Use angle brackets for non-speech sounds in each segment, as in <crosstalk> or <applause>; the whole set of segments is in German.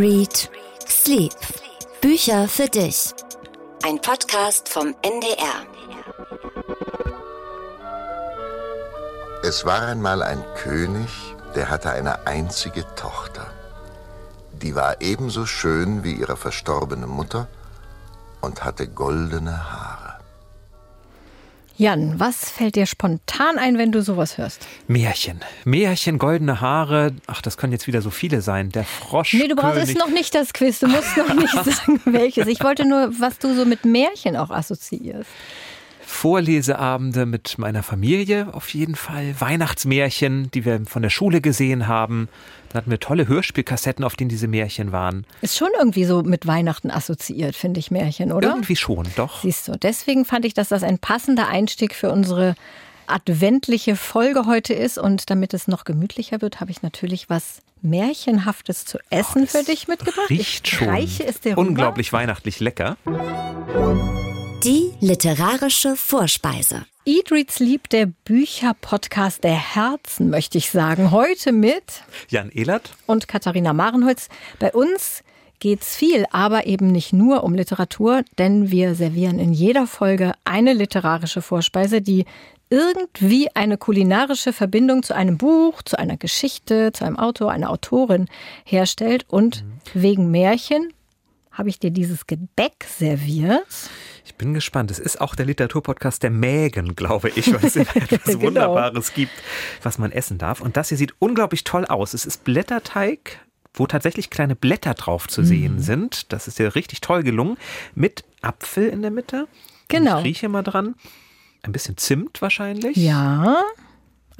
Read Sleep. Bücher für dich. Ein Podcast vom NDR. Es war einmal ein König, der hatte eine einzige Tochter. Die war ebenso schön wie ihre verstorbene Mutter und hatte goldene Haare. Jan, was fällt dir spontan ein, wenn du sowas hörst? Märchen. Märchen, goldene Haare. Ach, das können jetzt wieder so viele sein. Der Frosch. Nee, du brauchst es noch nicht das Quiz. Du musst noch nicht <laughs> sagen, welches. Ich wollte nur, was du so mit Märchen auch assoziierst. Vorleseabende mit meiner Familie auf jeden Fall. Weihnachtsmärchen, die wir von der Schule gesehen haben. Da hatten wir tolle Hörspielkassetten, auf denen diese Märchen waren. Ist schon irgendwie so mit Weihnachten assoziiert, finde ich, Märchen, oder? Irgendwie schon, doch. Siehst du, deswegen fand ich, dass das ein passender Einstieg für unsere adventliche Folge heute ist. Und damit es noch gemütlicher wird, habe ich natürlich was Märchenhaftes zu essen oh, für dich mitgebracht. Riecht ich schon. Reiche es dir Unglaublich weihnachtlich lecker. Die literarische Vorspeise. Eat, Read, Sleep, der Bücherpodcast der Herzen, möchte ich sagen. Heute mit Jan Ehlert und Katharina Marenholz. Bei uns geht's viel, aber eben nicht nur um Literatur, denn wir servieren in jeder Folge eine literarische Vorspeise, die irgendwie eine kulinarische Verbindung zu einem Buch, zu einer Geschichte, zu einem Autor, einer Autorin herstellt. Und mhm. wegen Märchen habe ich dir dieses Gebäck serviert. Ich bin gespannt. Es ist auch der Literaturpodcast der Mägen, glaube ich, weil es <laughs> etwas genau. Wunderbares gibt, was man essen darf. Und das hier sieht unglaublich toll aus. Es ist Blätterteig, wo tatsächlich kleine Blätter drauf zu sehen mhm. sind. Das ist ja richtig toll gelungen. Mit Apfel in der Mitte. Genau. Ich rieche mal dran. Ein bisschen Zimt wahrscheinlich. Ja.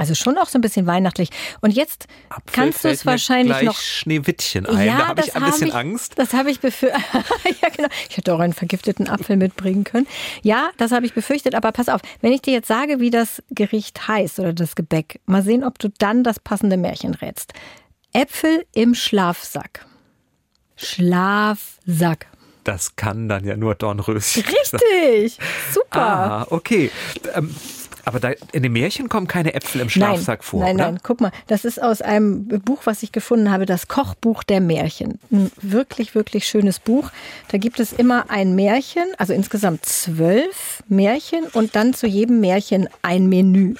Also schon auch so ein bisschen weihnachtlich. Und jetzt Apfel kannst du es wahrscheinlich noch. Schneewittchen ein. Ja, da habe ich ein bisschen ich, Angst. Das habe ich befürchtet. <laughs> ja, genau. Ich hätte auch einen vergifteten Apfel mitbringen können. Ja, das habe ich befürchtet. Aber pass auf, wenn ich dir jetzt sage, wie das Gericht heißt oder das Gebäck, mal sehen, ob du dann das passende Märchen rätst. Äpfel im Schlafsack. Schlafsack. Das kann dann ja nur Dornröschen. Richtig, super. Ah, okay. Ähm, aber da, in dem Märchen kommen keine Äpfel im Schlafsack nein, vor. Nein, oder? nein, guck mal, das ist aus einem Buch, was ich gefunden habe, das Kochbuch der Märchen. Ein wirklich, wirklich schönes Buch. Da gibt es immer ein Märchen, also insgesamt zwölf Märchen und dann zu jedem Märchen ein Menü.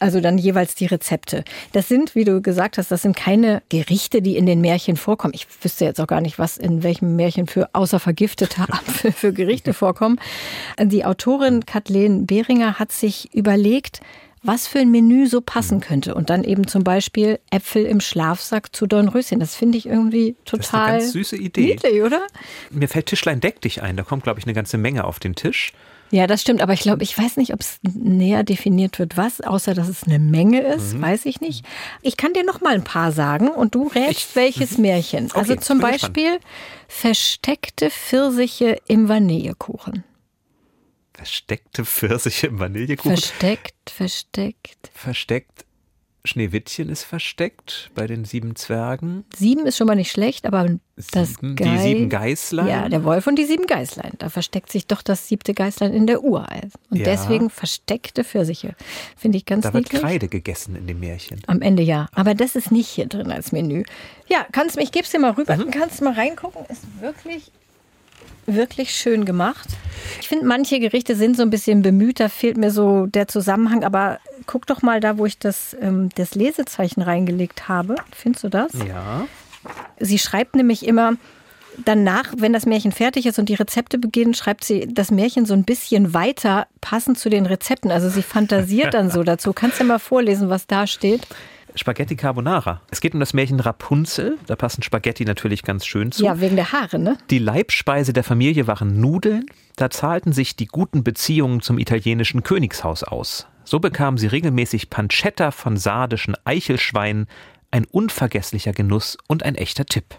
Also dann jeweils die Rezepte. Das sind, wie du gesagt hast, das sind keine Gerichte, die in den Märchen vorkommen. Ich wüsste jetzt auch gar nicht, was in welchem Märchen für außer vergifteter <laughs> Apfel für Gerichte vorkommen. Die Autorin Kathleen Behringer hat sich überlegt, was für ein Menü so passen könnte. Und dann eben zum Beispiel Äpfel im Schlafsack zu Dornröschen. Das finde ich irgendwie total das ist eine ganz süße Idee. niedlich, oder? Mir fällt Tischlein deck dich ein. Da kommt, glaube ich, eine ganze Menge auf den Tisch. Ja, das stimmt. Aber ich glaube, ich weiß nicht, ob es näher definiert wird, was, außer dass es eine Menge ist, mhm. weiß ich nicht. Ich kann dir noch mal ein paar sagen und du rätst welches mhm. Märchen. Okay, also zum Beispiel versteckte Pfirsiche im Vanillekuchen. Versteckte Pfirsiche im Vanillekuchen? Versteckt, versteckt. Versteckt Schneewittchen ist versteckt bei den sieben Zwergen. Sieben ist schon mal nicht schlecht, aber das sieben, die sieben Geißlein. Ja, der Wolf und die sieben Geißlein. Da versteckt sich doch das siebte Geißlein in der Ureis. Und ja. deswegen versteckte Pfirsiche. Finde ich ganz Da niedlich. wird Kreide gegessen in dem Märchen. Am Ende ja. Aber das ist nicht hier drin als Menü. Ja, kannst mich, ich gebe es dir mal rüber. Mhm. Kannst mal reingucken. Ist wirklich wirklich schön gemacht. Ich finde, manche Gerichte sind so ein bisschen bemüht, da fehlt mir so der Zusammenhang, aber guck doch mal da, wo ich das, ähm, das Lesezeichen reingelegt habe. Findest du das? Ja. Sie schreibt nämlich immer, danach, wenn das Märchen fertig ist und die Rezepte beginnen, schreibt sie das Märchen so ein bisschen weiter, passend zu den Rezepten. Also sie fantasiert dann so dazu. Kannst du mal vorlesen, was da steht? Spaghetti Carbonara. Es geht um das Märchen Rapunzel. Da passen Spaghetti natürlich ganz schön zu. Ja, wegen der Haare, ne? Die Leibspeise der Familie waren Nudeln. Da zahlten sich die guten Beziehungen zum italienischen Königshaus aus. So bekamen sie regelmäßig Pancetta von sardischen Eichelschweinen, ein unvergesslicher Genuss und ein echter Tipp.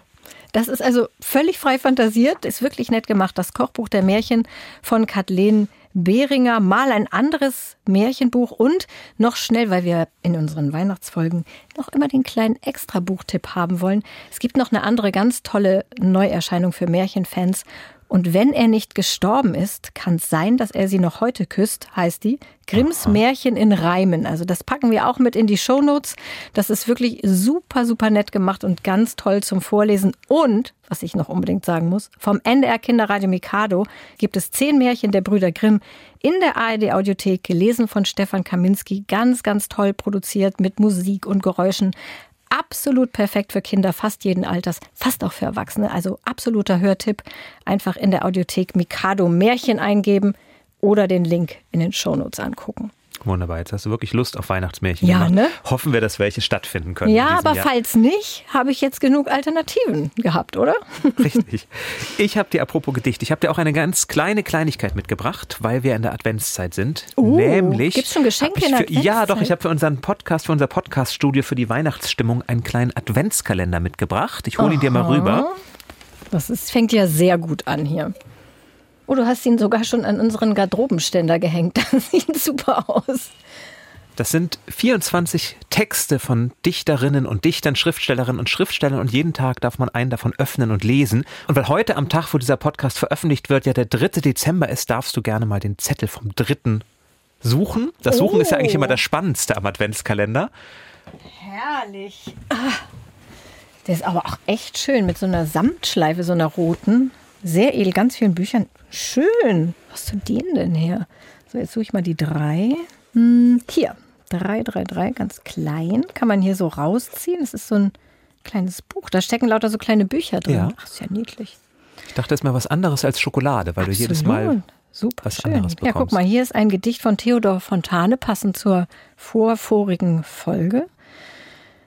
Das ist also völlig frei fantasiert, ist wirklich nett gemacht. Das Kochbuch der Märchen von Kathleen Behringer, mal ein anderes Märchenbuch und noch schnell, weil wir in unseren Weihnachtsfolgen noch immer den kleinen Extra-Buchtipp haben wollen. Es gibt noch eine andere ganz tolle Neuerscheinung für Märchenfans. Und wenn er nicht gestorben ist, kann es sein, dass er sie noch heute küsst, heißt die. Grimms Aha. Märchen in Reimen. Also das packen wir auch mit in die Shownotes. Das ist wirklich super, super nett gemacht und ganz toll zum Vorlesen. Und, was ich noch unbedingt sagen muss, vom NDR Kinderradio Mikado gibt es zehn Märchen der Brüder Grimm in der ARD Audiothek, gelesen von Stefan Kaminski. Ganz, ganz toll produziert mit Musik und Geräuschen absolut perfekt für Kinder fast jeden Alters, fast auch für Erwachsene. Also absoluter Hörtipp. Einfach in der Audiothek Mikado Märchen eingeben oder den Link in den Shownotes angucken. Wunderbar, jetzt hast du wirklich Lust auf Weihnachtsmärchen. Ja, ne? Hoffen wir, dass welche stattfinden können. Ja, aber Jahr. falls nicht, habe ich jetzt genug Alternativen gehabt, oder? <laughs> Richtig. Ich habe dir, apropos Gedicht, ich habe dir auch eine ganz kleine Kleinigkeit mitgebracht, weil wir in der Adventszeit sind. Uh, Nämlich. Gibt es schon Geschenke in der für, Adventszeit? Ja, doch, ich habe für unseren Podcast, für unser Podcaststudio für die Weihnachtsstimmung einen kleinen Adventskalender mitgebracht. Ich hole ihn dir mal rüber. Das ist, fängt ja sehr gut an hier. Oh, du hast ihn sogar schon an unseren Garderobenständer gehängt. <laughs> Das sieht super aus. Das sind 24 Texte von Dichterinnen und Dichtern, Schriftstellerinnen und Schriftstellern und jeden Tag darf man einen davon öffnen und lesen. Und weil heute am Tag, wo dieser Podcast veröffentlicht wird, ja der 3. Dezember ist, darfst du gerne mal den Zettel vom 3. suchen. Das Suchen oh. ist ja eigentlich immer das Spannendste am Adventskalender. Herrlich. Ah. Der ist aber auch echt schön mit so einer Samtschleife, so einer roten. Sehr edel, ganz vielen Büchern. Schön. Was zu denen denn her? So, jetzt suche ich mal die drei. Hm, hier. Drei, drei, drei, ganz klein. Kann man hier so rausziehen. Das ist so ein kleines Buch. Da stecken lauter so kleine Bücher drin. Ja. Ach, ist ja niedlich. Ich dachte, das ist mal was anderes als Schokolade, weil Absolut. du jedes Mal Super was schön. anderes bekommst. Ja, guck mal, hier ist ein Gedicht von Theodor Fontane, passend zur vorvorigen Folge.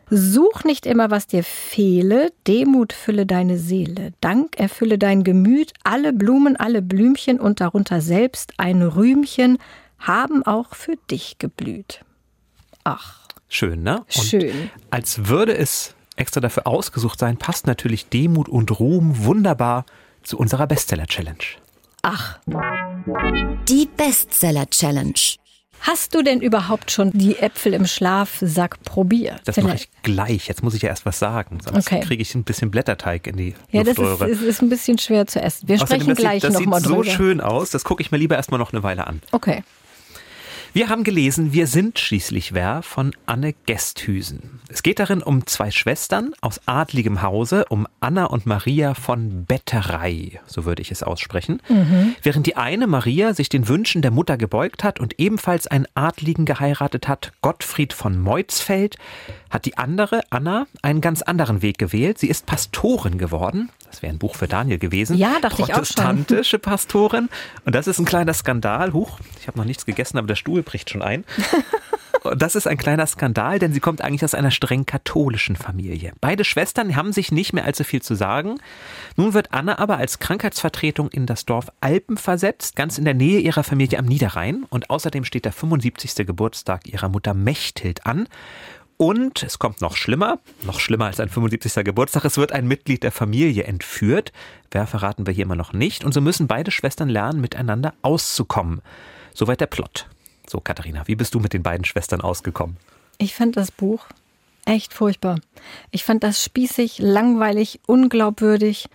Such nicht immer, was dir fehle, Demut fülle deine Seele, Dank erfülle dein Gemüt, alle Blumen, alle Blümchen und darunter selbst ein Rühmchen haben auch für dich geblüht. Ach. Schön, ne? Und Schön. Als würde es extra dafür ausgesucht sein, passt natürlich Demut und Ruhm wunderbar zu unserer Bestseller-Challenge. Ach. Die Bestseller-Challenge. Hast du denn überhaupt schon die Äpfel im Schlafsack probiert? Das mache ich gleich. Jetzt muss ich ja erst was sagen. Sonst okay. kriege ich ein bisschen Blätterteig in die Ja, Luftröhre. das ist, ist, ein bisschen schwer zu essen. Wir Außerdem, sprechen gleich nochmal drüber. Das sieht so schön aus. Das gucke ich mir lieber erstmal noch eine Weile an. Okay. Wir haben gelesen, wir sind schließlich wer von Anne Gesthüsen. Es geht darin um zwei Schwestern aus adligem Hause, um Anna und Maria von Betterei, so würde ich es aussprechen. Mhm. Während die eine Maria sich den Wünschen der Mutter gebeugt hat und ebenfalls einen Adligen geheiratet hat, Gottfried von Meutzfeld, hat die andere, Anna, einen ganz anderen Weg gewählt. Sie ist Pastorin geworden. Das wäre ein Buch für Daniel gewesen. Ja, dachte ich auch schon. Protestantische Pastorin. Und das ist ein kleiner Skandal. Huch, ich habe noch nichts gegessen, aber der Stuhl bricht schon ein. Und <laughs> das ist ein kleiner Skandal, denn sie kommt eigentlich aus einer streng katholischen Familie. Beide Schwestern haben sich nicht mehr allzu viel zu sagen. Nun wird Anna aber als Krankheitsvertretung in das Dorf Alpen versetzt, ganz in der Nähe ihrer Familie am Niederrhein. Und außerdem steht der 75. Geburtstag ihrer Mutter Mechthild an. Und es kommt noch schlimmer, noch schlimmer als ein 75. Geburtstag. Es wird ein Mitglied der Familie entführt. Wer verraten wir hier immer noch nicht. Und so müssen beide Schwestern lernen, miteinander auszukommen. Soweit der Plot. So, Katharina, wie bist du mit den beiden Schwestern ausgekommen? Ich fand das Buch echt furchtbar. Ich fand das spießig, langweilig, unglaubwürdig.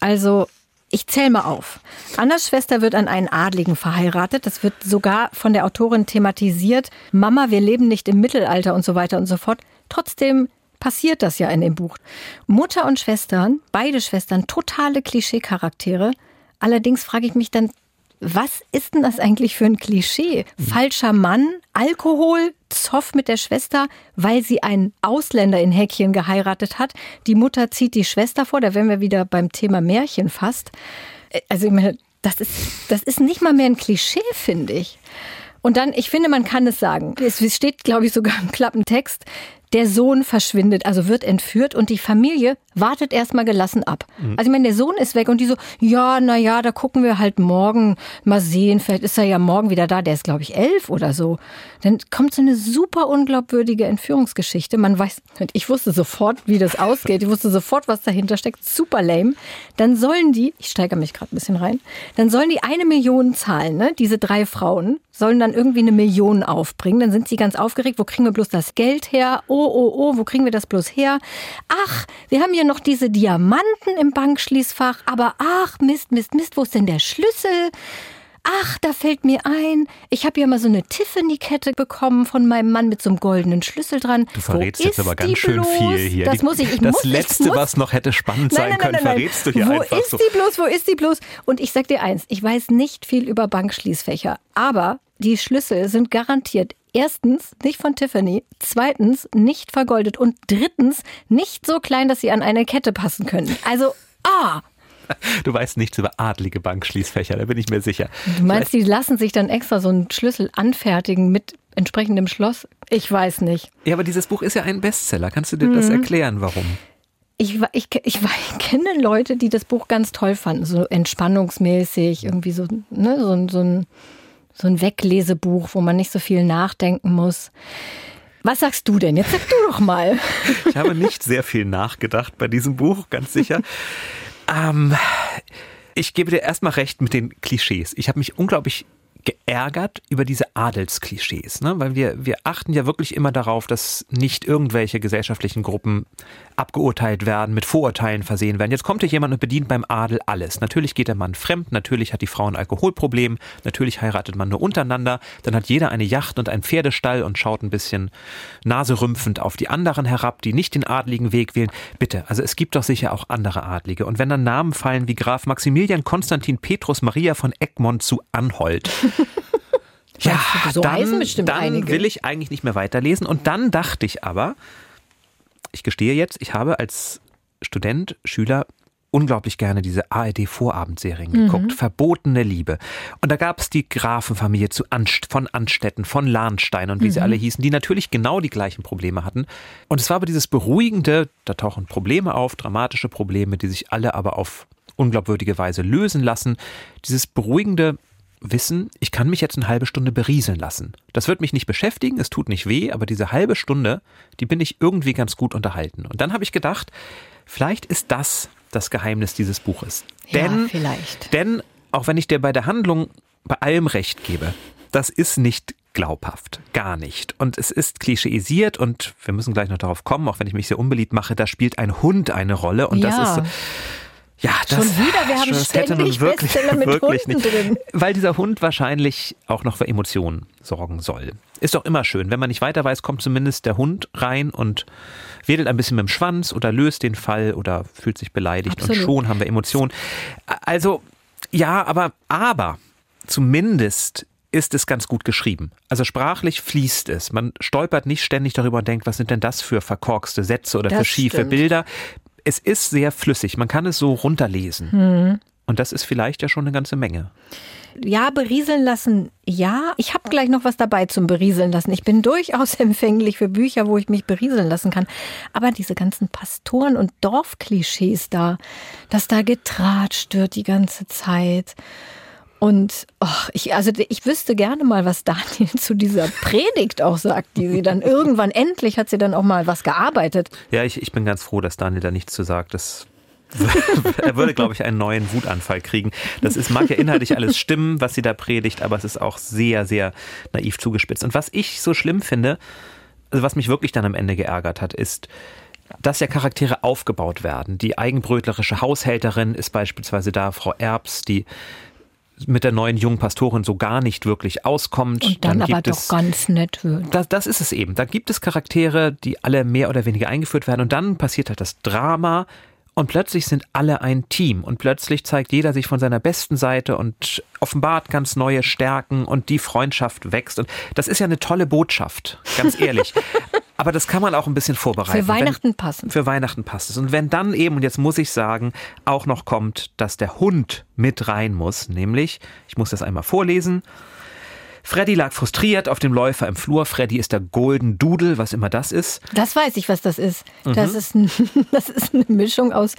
Also ich zähle mal auf. Annas Schwester wird an einen Adligen verheiratet. Das wird sogar von der Autorin thematisiert. Mama, wir leben nicht im Mittelalter und so weiter und so fort. Trotzdem passiert das ja in dem Buch. Mutter und Schwestern, beide Schwestern, totale Klischee-Charaktere. Allerdings frage ich mich dann was ist denn das eigentlich für ein Klischee? Falscher Mann, Alkohol, Zoff mit der Schwester, weil sie einen Ausländer in Häkchen geheiratet hat. Die Mutter zieht die Schwester vor, da wären wir wieder beim Thema Märchen fast. Äh, also ich meine, das ist, das ist nicht mal mehr ein Klischee, finde ich. Und dann, ich finde, man kann es sagen. Es steht, glaube ich, sogar im Klappentext. Der Sohn verschwindet, also wird entführt und die Familie wartet erstmal gelassen ab. Mhm. Also ich meine, der Sohn ist weg und die so, ja, na ja, da gucken wir halt morgen mal sehen, vielleicht ist er ja morgen wieder da, der ist glaube ich elf oder so. Dann kommt so eine super unglaubwürdige Entführungsgeschichte. Man weiß, ich wusste sofort, wie das ausgeht, ich wusste sofort, was dahinter steckt, super lame. Dann sollen die, ich steigere mich gerade ein bisschen rein, dann sollen die eine Million zahlen, ne, diese drei Frauen, sollen dann irgendwie eine Million aufbringen. Dann sind sie ganz aufgeregt. Wo kriegen wir bloß das Geld her? Oh, oh, oh, wo kriegen wir das bloß her? Ach, wir haben hier noch diese Diamanten im Bankschließfach. Aber ach, Mist, Mist, Mist, wo ist denn der Schlüssel? Ach, da fällt mir ein, ich habe ja mal so eine Tiffany-Kette bekommen von meinem Mann mit so einem goldenen Schlüssel dran. Du verrätst jetzt aber ganz schön bloß? viel hier. Das muss ich. ich das muss, Letzte, muss. was noch hätte spannend nein, sein nein, können, nein, verrätst du hier Wo einfach ist so. die bloß? Wo ist die bloß? Und ich sag dir eins, ich weiß nicht viel über Bankschließfächer, aber die Schlüssel sind garantiert Erstens nicht von Tiffany, zweitens nicht vergoldet und drittens nicht so klein, dass sie an eine Kette passen können. Also, ah, <laughs> Du weißt nichts über adlige Bankschließfächer, da bin ich mir sicher. Du meinst, die lassen sich dann extra so einen Schlüssel anfertigen mit entsprechendem Schloss? Ich weiß nicht. Ja, aber dieses Buch ist ja ein Bestseller. Kannst du dir mhm. das erklären, warum? Ich, ich, ich, ich, kenne Leute, die das Buch ganz toll fanden, so entspannungsmäßig, irgendwie so, ne, so, so, ein, so ein Weglesebuch, wo man nicht so viel nachdenken muss. Was sagst du denn? Jetzt sag du doch mal. Ich habe nicht sehr viel nachgedacht bei diesem Buch, ganz sicher. Ähm, ich gebe dir erstmal recht mit den Klischees. Ich habe mich unglaublich geärgert über diese Adelsklischees, ne? weil wir, wir achten ja wirklich immer darauf, dass nicht irgendwelche gesellschaftlichen Gruppen abgeurteilt werden, mit Vorurteilen versehen werden. Jetzt kommt hier jemand und bedient beim Adel alles. Natürlich geht der Mann fremd, natürlich hat die Frau ein Alkoholproblem, natürlich heiratet man nur untereinander, dann hat jeder eine Yacht und einen Pferdestall und schaut ein bisschen naserümpfend auf die anderen herab, die nicht den adligen Weg wählen. Bitte, also es gibt doch sicher auch andere Adlige. Und wenn dann Namen fallen wie Graf Maximilian Konstantin Petrus Maria von Egmont zu Anholt, <laughs> ja, so dann, dann will ich eigentlich nicht mehr weiterlesen. Und dann dachte ich aber, ich gestehe jetzt, ich habe als Student, Schüler unglaublich gerne diese ARD-Vorabendserien mhm. geguckt. Verbotene Liebe. Und da gab es die Grafenfamilie zu Anst von Anstetten, von Lahnstein und wie mhm. sie alle hießen, die natürlich genau die gleichen Probleme hatten. Und es war aber dieses Beruhigende, da tauchen Probleme auf, dramatische Probleme, die sich alle aber auf unglaubwürdige Weise lösen lassen. Dieses beruhigende Wissen, ich kann mich jetzt eine halbe Stunde berieseln lassen. Das wird mich nicht beschäftigen, es tut nicht weh, aber diese halbe Stunde, die bin ich irgendwie ganz gut unterhalten. Und dann habe ich gedacht, vielleicht ist das das Geheimnis dieses Buches. Denn, ja, vielleicht. Denn, auch wenn ich dir bei der Handlung bei allem recht gebe, das ist nicht glaubhaft. Gar nicht. Und es ist klischeisiert und wir müssen gleich noch darauf kommen, auch wenn ich mich sehr unbeliebt mache, da spielt ein Hund eine Rolle und ja. das ist so, ja, das, Schon wieder, wir haben ständig wirklich, Bestseller mit wirklich Hunden nicht. drin. Weil dieser Hund wahrscheinlich auch noch für Emotionen sorgen soll. Ist doch immer schön. Wenn man nicht weiter weiß, kommt zumindest der Hund rein und wedelt ein bisschen mit dem Schwanz oder löst den Fall oder fühlt sich beleidigt Absolut. und schon haben wir Emotionen. Also, ja, aber, aber, zumindest ist es ganz gut geschrieben. Also sprachlich fließt es. Man stolpert nicht ständig darüber und denkt, was sind denn das für verkorkste Sätze oder das für schiefe stimmt. Bilder es ist sehr flüssig. Man kann es so runterlesen. Hm. Und das ist vielleicht ja schon eine ganze Menge. Ja, berieseln lassen, ja. Ich habe gleich noch was dabei zum Berieseln lassen. Ich bin durchaus <laughs> empfänglich für Bücher, wo ich mich berieseln lassen kann. Aber diese ganzen Pastoren- und Dorfklischees da, dass da getratscht wird die ganze Zeit und oh, ich, also ich wüsste gerne mal, was Daniel zu dieser Predigt auch sagt, die sie dann irgendwann endlich hat sie dann auch mal was gearbeitet. Ja, ich, ich bin ganz froh, dass Daniel da nichts zu sagt. Das <laughs> er würde, glaube ich, einen neuen Wutanfall kriegen. Das ist, mag ja inhaltlich alles stimmen, was sie da predigt, aber es ist auch sehr, sehr naiv zugespitzt. Und was ich so schlimm finde, also was mich wirklich dann am Ende geärgert hat, ist, dass ja Charaktere aufgebaut werden. Die eigenbrötlerische Haushälterin ist beispielsweise da, Frau Erbs, die mit der neuen jungen Pastorin so gar nicht wirklich auskommt. Und dann, dann aber doch es, ganz nett wird. Das, das ist es eben. Da gibt es Charaktere, die alle mehr oder weniger eingeführt werden und dann passiert halt das Drama, und plötzlich sind alle ein Team und plötzlich zeigt jeder sich von seiner besten Seite und offenbart ganz neue Stärken und die Freundschaft wächst. Und das ist ja eine tolle Botschaft, ganz <laughs> ehrlich. Aber das kann man auch ein bisschen vorbereiten. Für Weihnachten passen. Für Weihnachten passt es. Und wenn dann eben, und jetzt muss ich sagen, auch noch kommt, dass der Hund mit rein muss, nämlich, ich muss das einmal vorlesen, Freddy lag frustriert auf dem Läufer im Flur. Freddy ist der Golden Doodle, was immer das ist. Das weiß ich, was das ist. Mhm. Das, ist ein, <laughs> das ist eine Mischung aus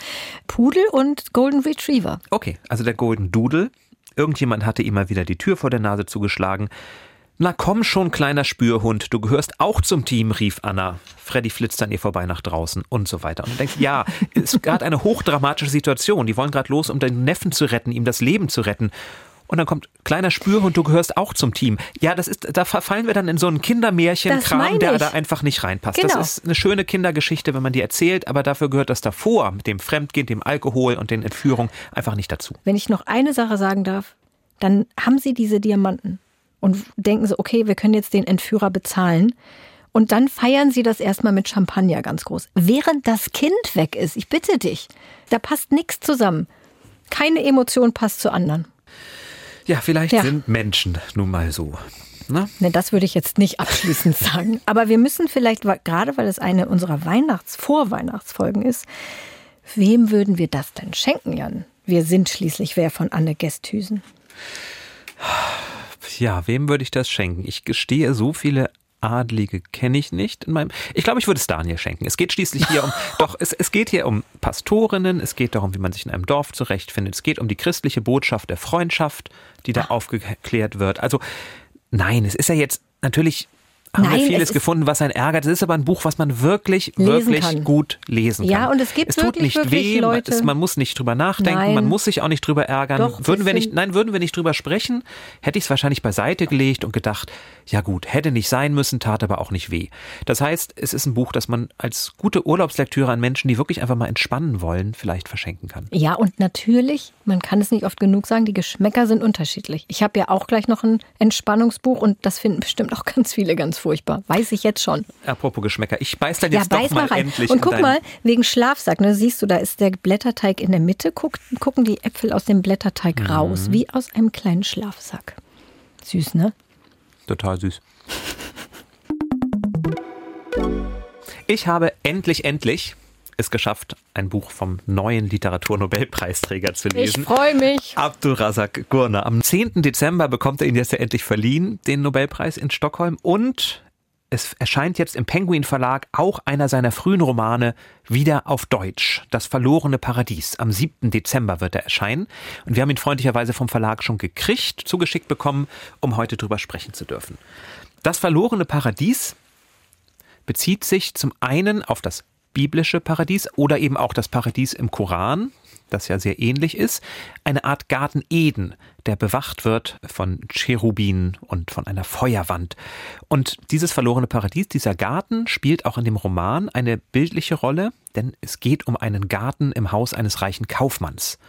Pudel und Golden Retriever. Okay, also der Golden Doodle. Irgendjemand hatte ihm mal wieder die Tür vor der Nase zugeschlagen. Na komm schon, kleiner Spürhund, du gehörst auch zum Team, rief Anna. Freddy flitzt an ihr vorbei nach draußen und so weiter. Und du denkst, ja, es <laughs> ist gerade eine hochdramatische Situation. Die wollen gerade los, um den Neffen zu retten, ihm das Leben zu retten. Und dann kommt kleiner Spürhund, du gehörst auch zum Team. Ja, das ist, da fallen wir dann in so einen Kindermärchenkram, der da einfach nicht reinpasst. Genau. Das ist eine schöne Kindergeschichte, wenn man die erzählt, aber dafür gehört das davor mit dem Fremdgehen, dem Alkohol und den Entführungen einfach nicht dazu. Wenn ich noch eine Sache sagen darf, dann haben sie diese Diamanten und denken so, okay, wir können jetzt den Entführer bezahlen. Und dann feiern sie das erstmal mit Champagner ganz groß. Während das Kind weg ist, ich bitte dich, da passt nichts zusammen. Keine Emotion passt zur anderen. Ja, vielleicht ja. sind Menschen nun mal so. Ne? Ne, das würde ich jetzt nicht <laughs> abschließend sagen. Aber wir müssen vielleicht, gerade weil es eine unserer Weihnachts-, Vorweihnachtsfolgen ist, wem würden wir das denn schenken, Jan? Wir sind schließlich wer von Anne Gesthüsen. Ja, wem würde ich das schenken? Ich gestehe, so viele Adlige kenne ich nicht in meinem. Ich glaube, ich würde es Daniel schenken. Es geht schließlich hier um, <laughs> doch, es, es geht hier um Pastorinnen, es geht darum, wie man sich in einem Dorf zurechtfindet. Es geht um die christliche Botschaft der Freundschaft, die da aufgeklärt wird. Also, nein, es ist ja jetzt natürlich haben Nein, wir vieles gefunden, was einen ärgert. Es ist aber ein Buch, was man wirklich, wirklich kann. gut lesen kann. Ja, und es gibt es tut wirklich, nicht weh, Leute. Es, man muss nicht drüber nachdenken, nein. man muss sich auch nicht drüber ärgern. Doch, würden wir nicht, nein, würden wir nicht drüber sprechen, hätte ich es wahrscheinlich beiseite gelegt und gedacht, ja gut, hätte nicht sein müssen, tat aber auch nicht weh. Das heißt, es ist ein Buch, das man als gute Urlaubslektüre an Menschen, die wirklich einfach mal entspannen wollen, vielleicht verschenken kann. Ja, und natürlich, man kann es nicht oft genug sagen, die Geschmäcker sind unterschiedlich. Ich habe ja auch gleich noch ein Entspannungsbuch und das finden bestimmt auch ganz viele ganz furchtbar. Weiß ich jetzt schon. Apropos Geschmäcker, ich beiß dann jetzt ja, doch mal, mal endlich. Und guck mal, wegen Schlafsack, ne, siehst du, da ist der Blätterteig in der Mitte, guck, gucken die Äpfel aus dem Blätterteig mhm. raus, wie aus einem kleinen Schlafsack. Süß, ne? Total süß. Ich habe endlich, endlich es geschafft, ein Buch vom neuen Literaturnobelpreisträger zu lesen. Ich freue mich. Abdul Razak Gurna. Am 10. Dezember bekommt er ihn jetzt ja endlich verliehen, den Nobelpreis in Stockholm. Und es erscheint jetzt im Penguin Verlag auch einer seiner frühen Romane wieder auf Deutsch. Das verlorene Paradies. Am 7. Dezember wird er erscheinen. Und wir haben ihn freundlicherweise vom Verlag schon gekriegt, zugeschickt bekommen, um heute drüber sprechen zu dürfen. Das verlorene Paradies bezieht sich zum einen auf das biblische Paradies oder eben auch das Paradies im Koran, das ja sehr ähnlich ist, eine Art Garten Eden, der bewacht wird von Cherubinen und von einer Feuerwand. Und dieses verlorene Paradies, dieser Garten, spielt auch in dem Roman eine bildliche Rolle, denn es geht um einen Garten im Haus eines reichen Kaufmanns.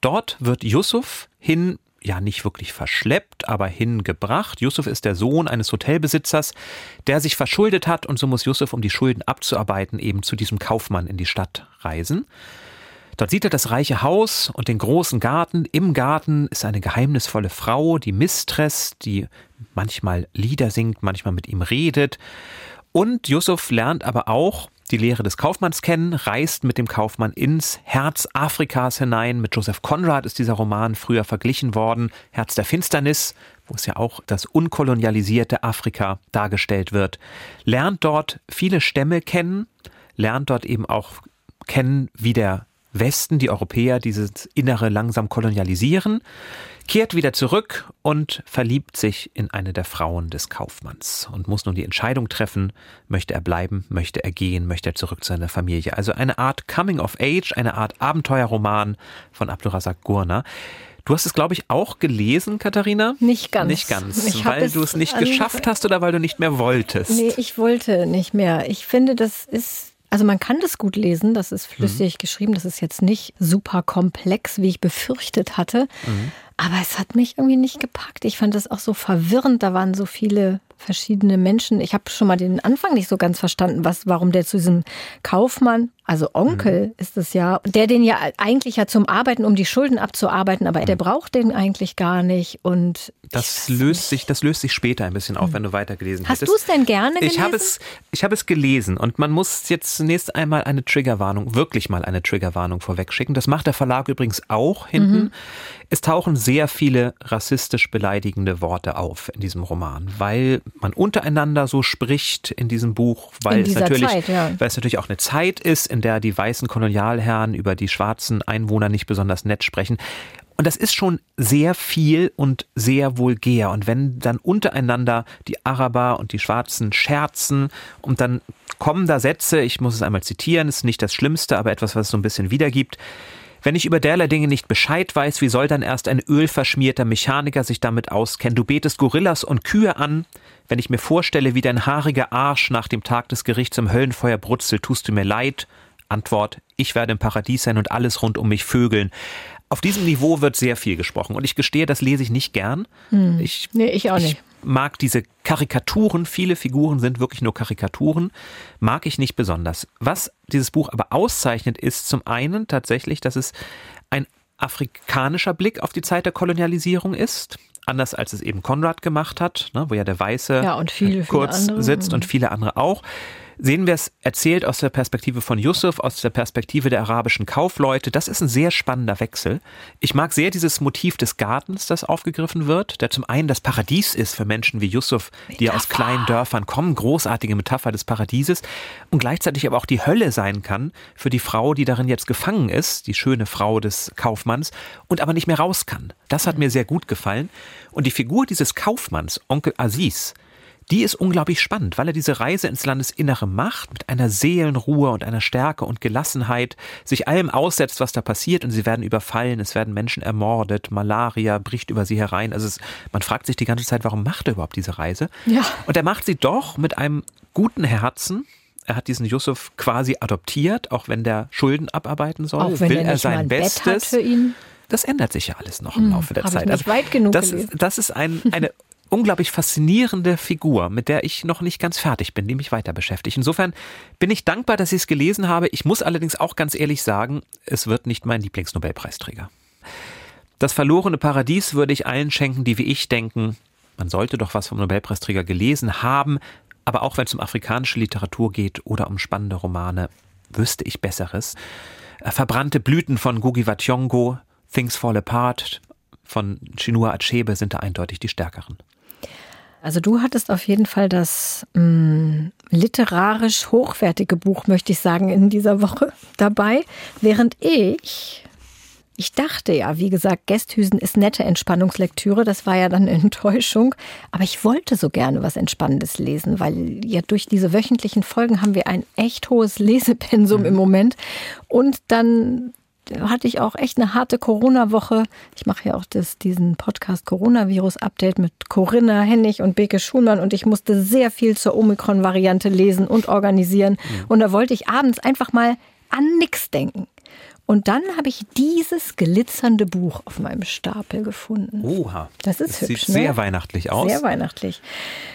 Dort wird Yusuf hin ja nicht wirklich verschleppt, aber hingebracht. Yusuf ist der Sohn eines Hotelbesitzers, der sich verschuldet hat und so muss Yusuf, um die Schulden abzuarbeiten, eben zu diesem Kaufmann in die Stadt reisen. Dort sieht er das reiche Haus und den großen Garten. Im Garten ist eine geheimnisvolle Frau, die Mistress, die manchmal Lieder singt, manchmal mit ihm redet. Und Yusuf lernt aber auch die Lehre des Kaufmanns kennen, reist mit dem Kaufmann ins Herz Afrikas hinein. Mit Joseph Conrad ist dieser Roman früher verglichen worden. Herz der Finsternis, wo es ja auch das unkolonialisierte Afrika dargestellt wird. Lernt dort viele Stämme kennen, lernt dort eben auch kennen, wie der Westen, die Europäer, dieses Innere langsam kolonialisieren, kehrt wieder zurück und verliebt sich in eine der Frauen des Kaufmanns und muss nun die Entscheidung treffen, möchte er bleiben, möchte er gehen, möchte er zurück zu seiner Familie. Also eine Art Coming of Age, eine Art Abenteuerroman von Abdurazak Gurna. Du hast es, glaube ich, auch gelesen, Katharina? Nicht ganz. Nicht ganz, ich weil du es nicht geschafft hast oder weil du nicht mehr wolltest? Nee, ich wollte nicht mehr. Ich finde, das ist also man kann das gut lesen, das ist flüssig mhm. geschrieben, das ist jetzt nicht super komplex, wie ich befürchtet hatte. Mhm. Aber es hat mich irgendwie nicht gepackt. Ich fand das auch so verwirrend. Da waren so viele verschiedene Menschen. Ich habe schon mal den Anfang nicht so ganz verstanden, was, warum der zu diesem Kaufmann, also Onkel mhm. ist es ja, der den ja eigentlich ja zum Arbeiten, um die Schulden abzuarbeiten, aber mhm. der braucht den eigentlich gar nicht. Und das löst sich, das löst sich später ein bisschen auf, mhm. wenn du weitergelesen Hast. Hast du es denn gerne gelesen? Ich habe es, ich habe es gelesen und man muss jetzt zunächst einmal eine Triggerwarnung, wirklich mal eine Triggerwarnung vorwegschicken. Das macht der Verlag übrigens auch hinten. Es tauchen sehr viele rassistisch beleidigende Worte auf in diesem Roman, weil man untereinander so spricht in diesem Buch, weil es natürlich, Zeit, ja. weil es natürlich auch eine Zeit ist, in der die weißen Kolonialherren über die schwarzen Einwohner nicht besonders nett sprechen. Und das ist schon sehr viel und sehr vulgär. Und wenn dann untereinander die Araber und die Schwarzen scherzen und dann kommen da Sätze, ich muss es einmal zitieren, ist nicht das Schlimmste, aber etwas, was es so ein bisschen wiedergibt. Wenn ich über derlei Dinge nicht Bescheid weiß, wie soll dann erst ein ölverschmierter Mechaniker sich damit auskennen? Du betest Gorillas und Kühe an. Wenn ich mir vorstelle, wie dein haariger Arsch nach dem Tag des Gerichts im Höllenfeuer brutzelt, tust du mir leid. Antwort, ich werde im Paradies sein und alles rund um mich vögeln. Auf diesem Niveau wird sehr viel gesprochen und ich gestehe, das lese ich nicht gern. Hm. Ich, nee, ich auch nicht. Ich mag diese Karikaturen, viele Figuren sind wirklich nur Karikaturen, mag ich nicht besonders. Was dieses Buch aber auszeichnet, ist zum einen tatsächlich, dass es ein afrikanischer Blick auf die Zeit der Kolonialisierung ist. Anders als es eben Konrad gemacht hat, ne, wo ja der Weiße ja, und viele, kurz viele sitzt und viele andere auch sehen wir es erzählt aus der Perspektive von Yusuf, aus der Perspektive der arabischen Kaufleute. Das ist ein sehr spannender Wechsel. Ich mag sehr dieses Motiv des Gartens, das aufgegriffen wird, der zum einen das Paradies ist für Menschen wie Yusuf, die ja aus kleinen Dörfern kommen, großartige Metapher des Paradieses und gleichzeitig aber auch die Hölle sein kann für die Frau, die darin jetzt gefangen ist, die schöne Frau des Kaufmanns und aber nicht mehr raus kann. Das hat mir sehr gut gefallen. Und die Figur dieses Kaufmanns, Onkel Aziz, die ist unglaublich spannend, weil er diese Reise ins Landesinnere macht, mit einer Seelenruhe und einer Stärke und Gelassenheit, sich allem aussetzt, was da passiert und sie werden überfallen, es werden Menschen ermordet, Malaria bricht über sie herein. Also es, man fragt sich die ganze Zeit, warum macht er überhaupt diese Reise? Ja. Und er macht sie doch mit einem guten Herzen, er hat diesen Yusuf quasi adoptiert, auch wenn der Schulden abarbeiten soll, auch wenn will er, sein Bestes. Das ändert sich ja alles noch im hm, Laufe der Zeit. also weit genug das, das ist ein, eine <laughs> unglaublich faszinierende Figur, mit der ich noch nicht ganz fertig bin, die mich weiter beschäftigt. Insofern bin ich dankbar, dass ich es gelesen habe. Ich muss allerdings auch ganz ehrlich sagen, es wird nicht mein Lieblingsnobelpreisträger. Das verlorene Paradies würde ich allen schenken, die wie ich denken, man sollte doch was vom Nobelpreisträger gelesen haben, aber auch wenn es um afrikanische Literatur geht oder um spannende Romane, wüsste ich Besseres. Äh, verbrannte Blüten von Gugi Watyongo, Things Fall Apart von Chinua Achebe sind da eindeutig die stärkeren. Also du hattest auf jeden Fall das mh, mm, literarisch hochwertige Buch, möchte ich sagen, in dieser Woche <laughs> dabei, während ich ich dachte ja, wie gesagt, Gästhüsen ist nette Entspannungslektüre. Das war ja dann eine <laughs> Enttäuschung. Aber ich wollte so gerne was Entspannendes lesen, weil ja durch diese wöchentlichen Folgen haben wir ein echt hohes Lesepensum mhm. im Moment. Und dann hatte ich auch echt eine harte Corona-Woche. Ich mache ja auch das, diesen Podcast Coronavirus-Update mit Corinna Hennig und Beke Schulmann und ich musste sehr viel zur Omikron-Variante lesen und organisieren. Mhm. Und da wollte ich abends einfach mal an nichts denken. Und dann habe ich dieses glitzernde Buch auf meinem Stapel gefunden. Oha. Das ist das hübsch. Sieht ne? sehr weihnachtlich aus. Sehr weihnachtlich.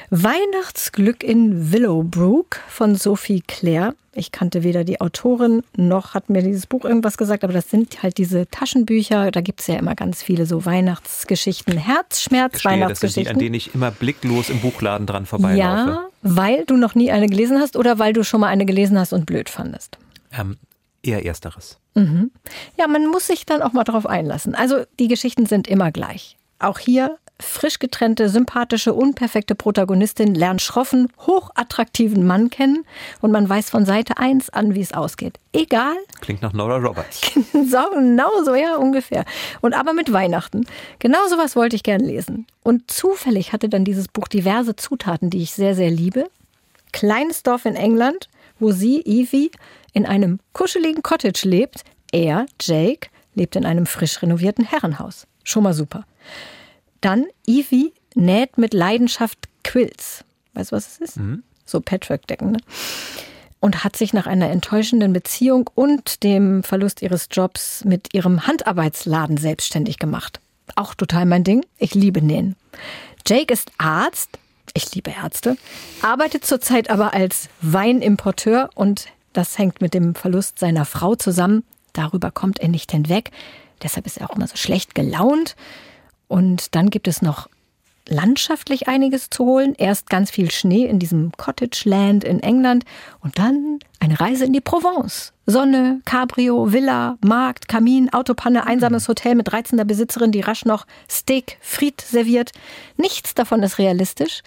Weihnachtsglück in Willowbrook von Sophie Claire. Ich kannte weder die Autorin noch hat mir dieses Buch irgendwas gesagt, aber das sind halt diese Taschenbücher. Da gibt es ja immer ganz viele so Weihnachtsgeschichten. Herzschmerz, Gestehe, Weihnachtsgeschichten. Das sind die, an denen ich immer blicklos im Buchladen dran vorbeilaufe. Ja, weil du noch nie eine gelesen hast oder weil du schon mal eine gelesen hast und blöd fandest? Ähm, eher ersteres. Mhm. Ja, man muss sich dann auch mal darauf einlassen. Also die Geschichten sind immer gleich. Auch hier frisch getrennte, sympathische, unperfekte Protagonistin lernt schroffen, hochattraktiven Mann kennen und man weiß von Seite 1 an, wie es ausgeht. Egal. Klingt nach Nora Roberts. so, <laughs> genau so, ja, ungefähr. Und aber mit Weihnachten. Genau sowas wollte ich gern lesen. Und zufällig hatte dann dieses Buch diverse Zutaten, die ich sehr, sehr liebe. Kleines Dorf in England, wo sie, Evie, in einem kuscheligen Cottage lebt. Er, Jake, lebt in einem frisch renovierten Herrenhaus. Schon mal super. Dann Evie näht mit Leidenschaft Quills. Weißt du, was es ist? Mhm. So Patchwork-Decken, ne? Und hat sich nach einer enttäuschenden Beziehung und dem Verlust ihres Jobs mit ihrem Handarbeitsladen selbstständig gemacht. Auch total mein Ding. Ich liebe Nähen. Jake ist Arzt. Ich liebe Ärzte. Arbeitet zurzeit aber als Weinimporteur und das hängt mit dem Verlust seiner Frau zusammen. Darüber kommt er nicht hinweg. Deshalb ist er auch immer so schlecht gelaunt. Und dann gibt es noch landschaftlich einiges zu holen. Erst ganz viel Schnee in diesem Cottage Land in England und dann eine Reise in die Provence. Sonne, Cabrio, Villa, Markt, Kamin, Autopanne, einsames Hotel mit reizender Besitzerin, die rasch noch Steak, Fried serviert. Nichts davon ist realistisch.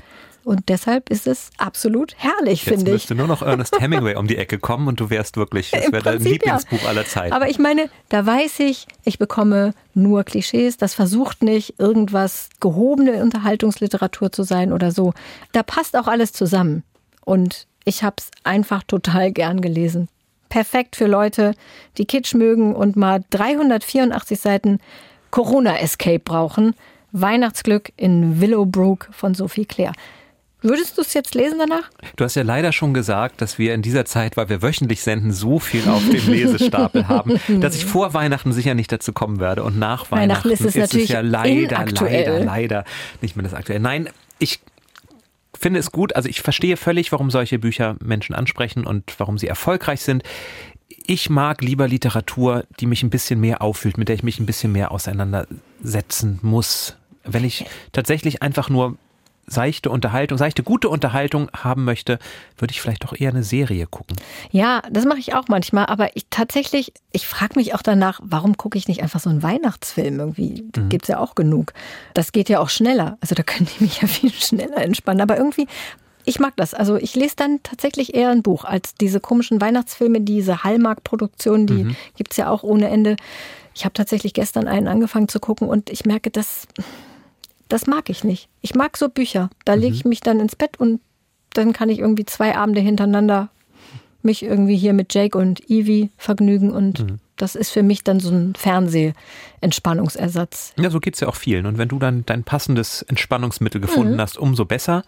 Und deshalb ist es absolut herrlich, finde ich. Jetzt müsste nur noch Ernest <laughs> Hemingway um die Ecke kommen und du wärst wirklich, das wäre dein Lieblingsbuch ja. aller Zeiten. Aber ich meine, da weiß ich, ich bekomme nur Klischees. Das versucht nicht, irgendwas gehobene Unterhaltungsliteratur zu sein oder so. Da passt auch alles zusammen. Und ich habe es einfach total gern gelesen. perfekt für Leute, die Kitsch mögen und mal 384 Seiten Corona Escape brauchen. Weihnachtsglück in Willowbrook von Sophie Claire. Würdest du es jetzt lesen danach? Du hast ja leider schon gesagt, dass wir in dieser Zeit, weil wir wöchentlich senden, so viel auf dem <laughs> Lesestapel haben, dass ich vor Weihnachten sicher nicht dazu kommen werde. Und nach Weihnachten, Weihnachten ist, es, ist es ja leider, leider, leider nicht mehr das Aktuelle. Nein, ich finde es gut. Also ich verstehe völlig, warum solche Bücher Menschen ansprechen und warum sie erfolgreich sind. Ich mag lieber Literatur, die mich ein bisschen mehr auffühlt, mit der ich mich ein bisschen mehr auseinandersetzen muss. Wenn ich tatsächlich einfach nur seichte Unterhaltung, seichte gute Unterhaltung haben möchte, würde ich vielleicht doch eher eine Serie gucken. Ja, das mache ich auch manchmal, aber ich tatsächlich, ich frage mich auch danach, warum gucke ich nicht einfach so einen Weihnachtsfilm irgendwie? Mhm. Gibt es ja auch genug. Das geht ja auch schneller. Also da könnte ich mich ja viel <laughs> schneller entspannen. Aber irgendwie ich mag das. Also ich lese dann tatsächlich eher ein Buch als diese komischen Weihnachtsfilme, diese Hallmark-Produktionen, die mhm. gibt es ja auch ohne Ende. Ich habe tatsächlich gestern einen angefangen zu gucken und ich merke, dass das mag ich nicht. Ich mag so Bücher. Da mhm. lege ich mich dann ins Bett und dann kann ich irgendwie zwei Abende hintereinander mich irgendwie hier mit Jake und Evie vergnügen und mhm. das ist für mich dann so ein Fernseh-Entspannungsersatz. Ja, so geht es ja auch vielen. Und wenn du dann dein passendes Entspannungsmittel gefunden mhm. hast, umso besser.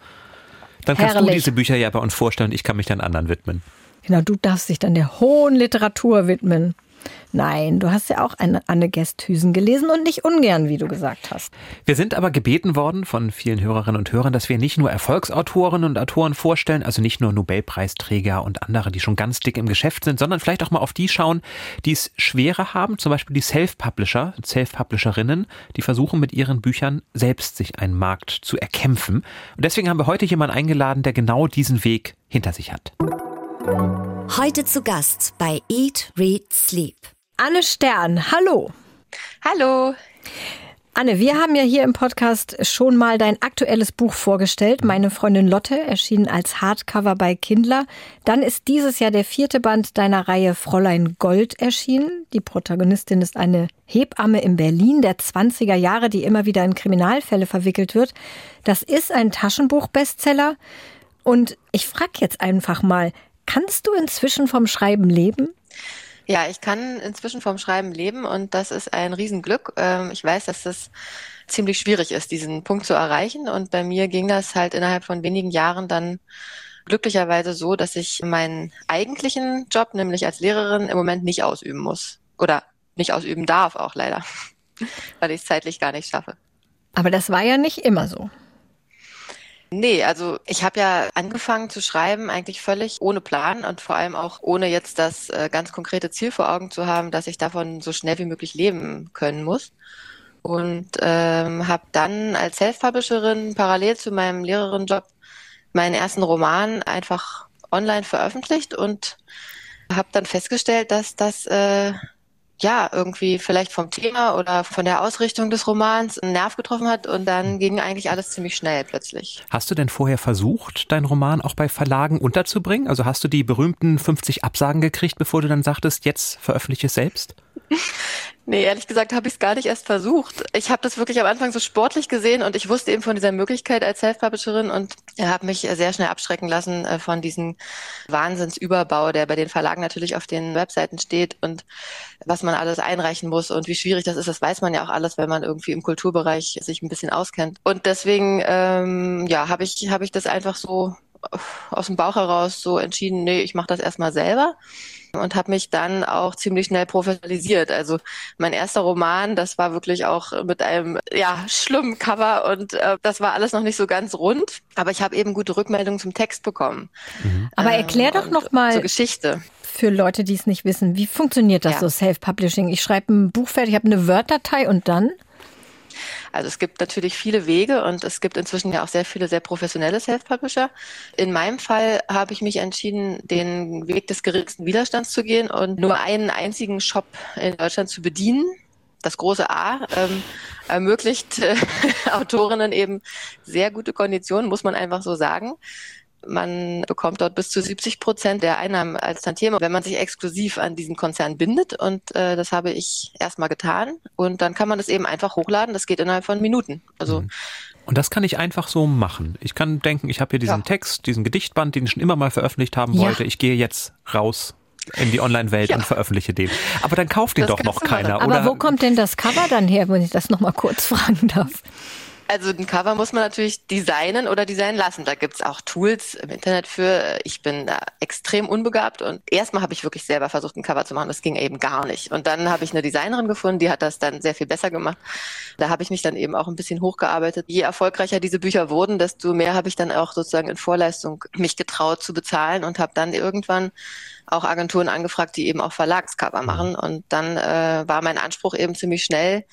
Dann kannst Herrlich. du diese Bücher ja bei uns vorstellen. Ich kann mich dann anderen widmen. Genau, du darfst dich dann der hohen Literatur widmen. Nein, du hast ja auch eine Anne Gesthüsen gelesen und nicht ungern, wie du gesagt hast. Wir sind aber gebeten worden von vielen Hörerinnen und Hörern, dass wir nicht nur Erfolgsautoren und Autoren vorstellen, also nicht nur Nobelpreisträger und andere, die schon ganz dick im Geschäft sind, sondern vielleicht auch mal auf die schauen, die es schwerer haben, zum Beispiel die Self-Publisher, Self-Publisherinnen, die versuchen mit ihren Büchern selbst sich einen Markt zu erkämpfen. Und deswegen haben wir heute jemanden eingeladen, der genau diesen Weg hinter sich hat. Heute zu Gast bei Eat, Read, Sleep. Anne Stern, hallo. Hallo. Anne, wir haben ja hier im Podcast schon mal dein aktuelles Buch vorgestellt. Meine Freundin Lotte, erschienen als Hardcover bei Kindler. Dann ist dieses Jahr der vierte Band deiner Reihe Fräulein Gold erschienen. Die Protagonistin ist eine Hebamme in Berlin der 20er Jahre, die immer wieder in Kriminalfälle verwickelt wird. Das ist ein Taschenbuch-Bestseller. Und ich frage jetzt einfach mal, kannst du inzwischen vom Schreiben leben? Ja, ich kann inzwischen vom Schreiben leben und das ist ein Riesenglück. Ähm, ich weiß, dass das ziemlich schwierig ist, diesen Punkt zu erreichen. Und bei mir ging das halt innerhalb von wenigen Jahren dann glücklicherweise so, dass ich meinen eigentlichen Job, nämlich als Lehrerin, im Moment nicht ausüben muss. Oder nicht ausüben darf auch leider, <laughs> weil ich es zeitlich gar nicht schaffe. Aber das war ja nicht immer so. Nee, also ich habe ja angefangen zu schreiben eigentlich völlig ohne Plan und vor allem auch ohne jetzt das äh, ganz konkrete Ziel vor Augen zu haben, dass ich davon so schnell wie möglich leben können muss. Und ähm, habe dann als Self-Publisherin parallel zu meinem Lehrerinnenjob meinen ersten Roman einfach online veröffentlicht und habe dann festgestellt, dass das äh, ja, irgendwie vielleicht vom Thema oder von der Ausrichtung des Romans einen Nerv getroffen hat und dann ging eigentlich alles ziemlich schnell plötzlich. Hast du denn vorher versucht, deinen Roman auch bei Verlagen unterzubringen? Also hast du die berühmten 50 Absagen gekriegt, bevor du dann sagtest, jetzt veröffentliche es selbst? Nee, ehrlich gesagt habe ich es gar nicht erst versucht. Ich habe das wirklich am Anfang so sportlich gesehen und ich wusste eben von dieser Möglichkeit als Self-Publisherin und habe mich sehr schnell abschrecken lassen äh, von diesem Wahnsinnsüberbau, der bei den Verlagen natürlich auf den Webseiten steht und was man alles einreichen muss und wie schwierig das ist, das weiß man ja auch alles, wenn man irgendwie im Kulturbereich sich ein bisschen auskennt. Und deswegen, ähm, ja, habe ich, hab ich das einfach so aus dem Bauch heraus so entschieden, nee, ich mache das erstmal selber und habe mich dann auch ziemlich schnell professionalisiert. Also mein erster Roman, das war wirklich auch mit einem ja schlimmen Cover und äh, das war alles noch nicht so ganz rund, aber ich habe eben gute Rückmeldungen zum Text bekommen. Mhm. Aber erklär doch noch mal zur Geschichte für Leute, die es nicht wissen. Wie funktioniert das ja. so Self-Publishing? Ich schreibe ein Buch fertig, ich habe eine Word-Datei und dann? Also es gibt natürlich viele Wege und es gibt inzwischen ja auch sehr viele sehr professionelle Self-Publisher. In meinem Fall habe ich mich entschieden, den Weg des geringsten Widerstands zu gehen und nur einen einzigen Shop in Deutschland zu bedienen. Das große A ähm, ermöglicht äh, <laughs> Autorinnen eben sehr gute Konditionen, muss man einfach so sagen. Man bekommt dort bis zu 70 Prozent der Einnahmen als Tantieme, wenn man sich exklusiv an diesen Konzern bindet. Und äh, das habe ich erstmal getan. Und dann kann man das eben einfach hochladen. Das geht innerhalb von Minuten. Also mhm. und das kann ich einfach so machen. Ich kann denken, ich habe hier diesen ja. Text, diesen Gedichtband, den ich schon immer mal veröffentlicht haben wollte. Ja. Ich gehe jetzt raus in die Online-Welt ja. und veröffentliche den. Aber dann kauft den das doch noch keiner. Aber wo kommt denn das Cover dann her, wenn ich das nochmal kurz fragen darf? Also ein Cover muss man natürlich designen oder designen lassen. Da gibt's auch Tools im Internet für. Ich bin da extrem unbegabt und erstmal habe ich wirklich selber versucht, ein Cover zu machen. Das ging eben gar nicht. Und dann habe ich eine Designerin gefunden, die hat das dann sehr viel besser gemacht. Da habe ich mich dann eben auch ein bisschen hochgearbeitet. Je erfolgreicher diese Bücher wurden, desto mehr habe ich dann auch sozusagen in Vorleistung mich getraut zu bezahlen und habe dann irgendwann auch Agenturen angefragt, die eben auch Verlagscover machen. Und dann äh, war mein Anspruch eben ziemlich schnell,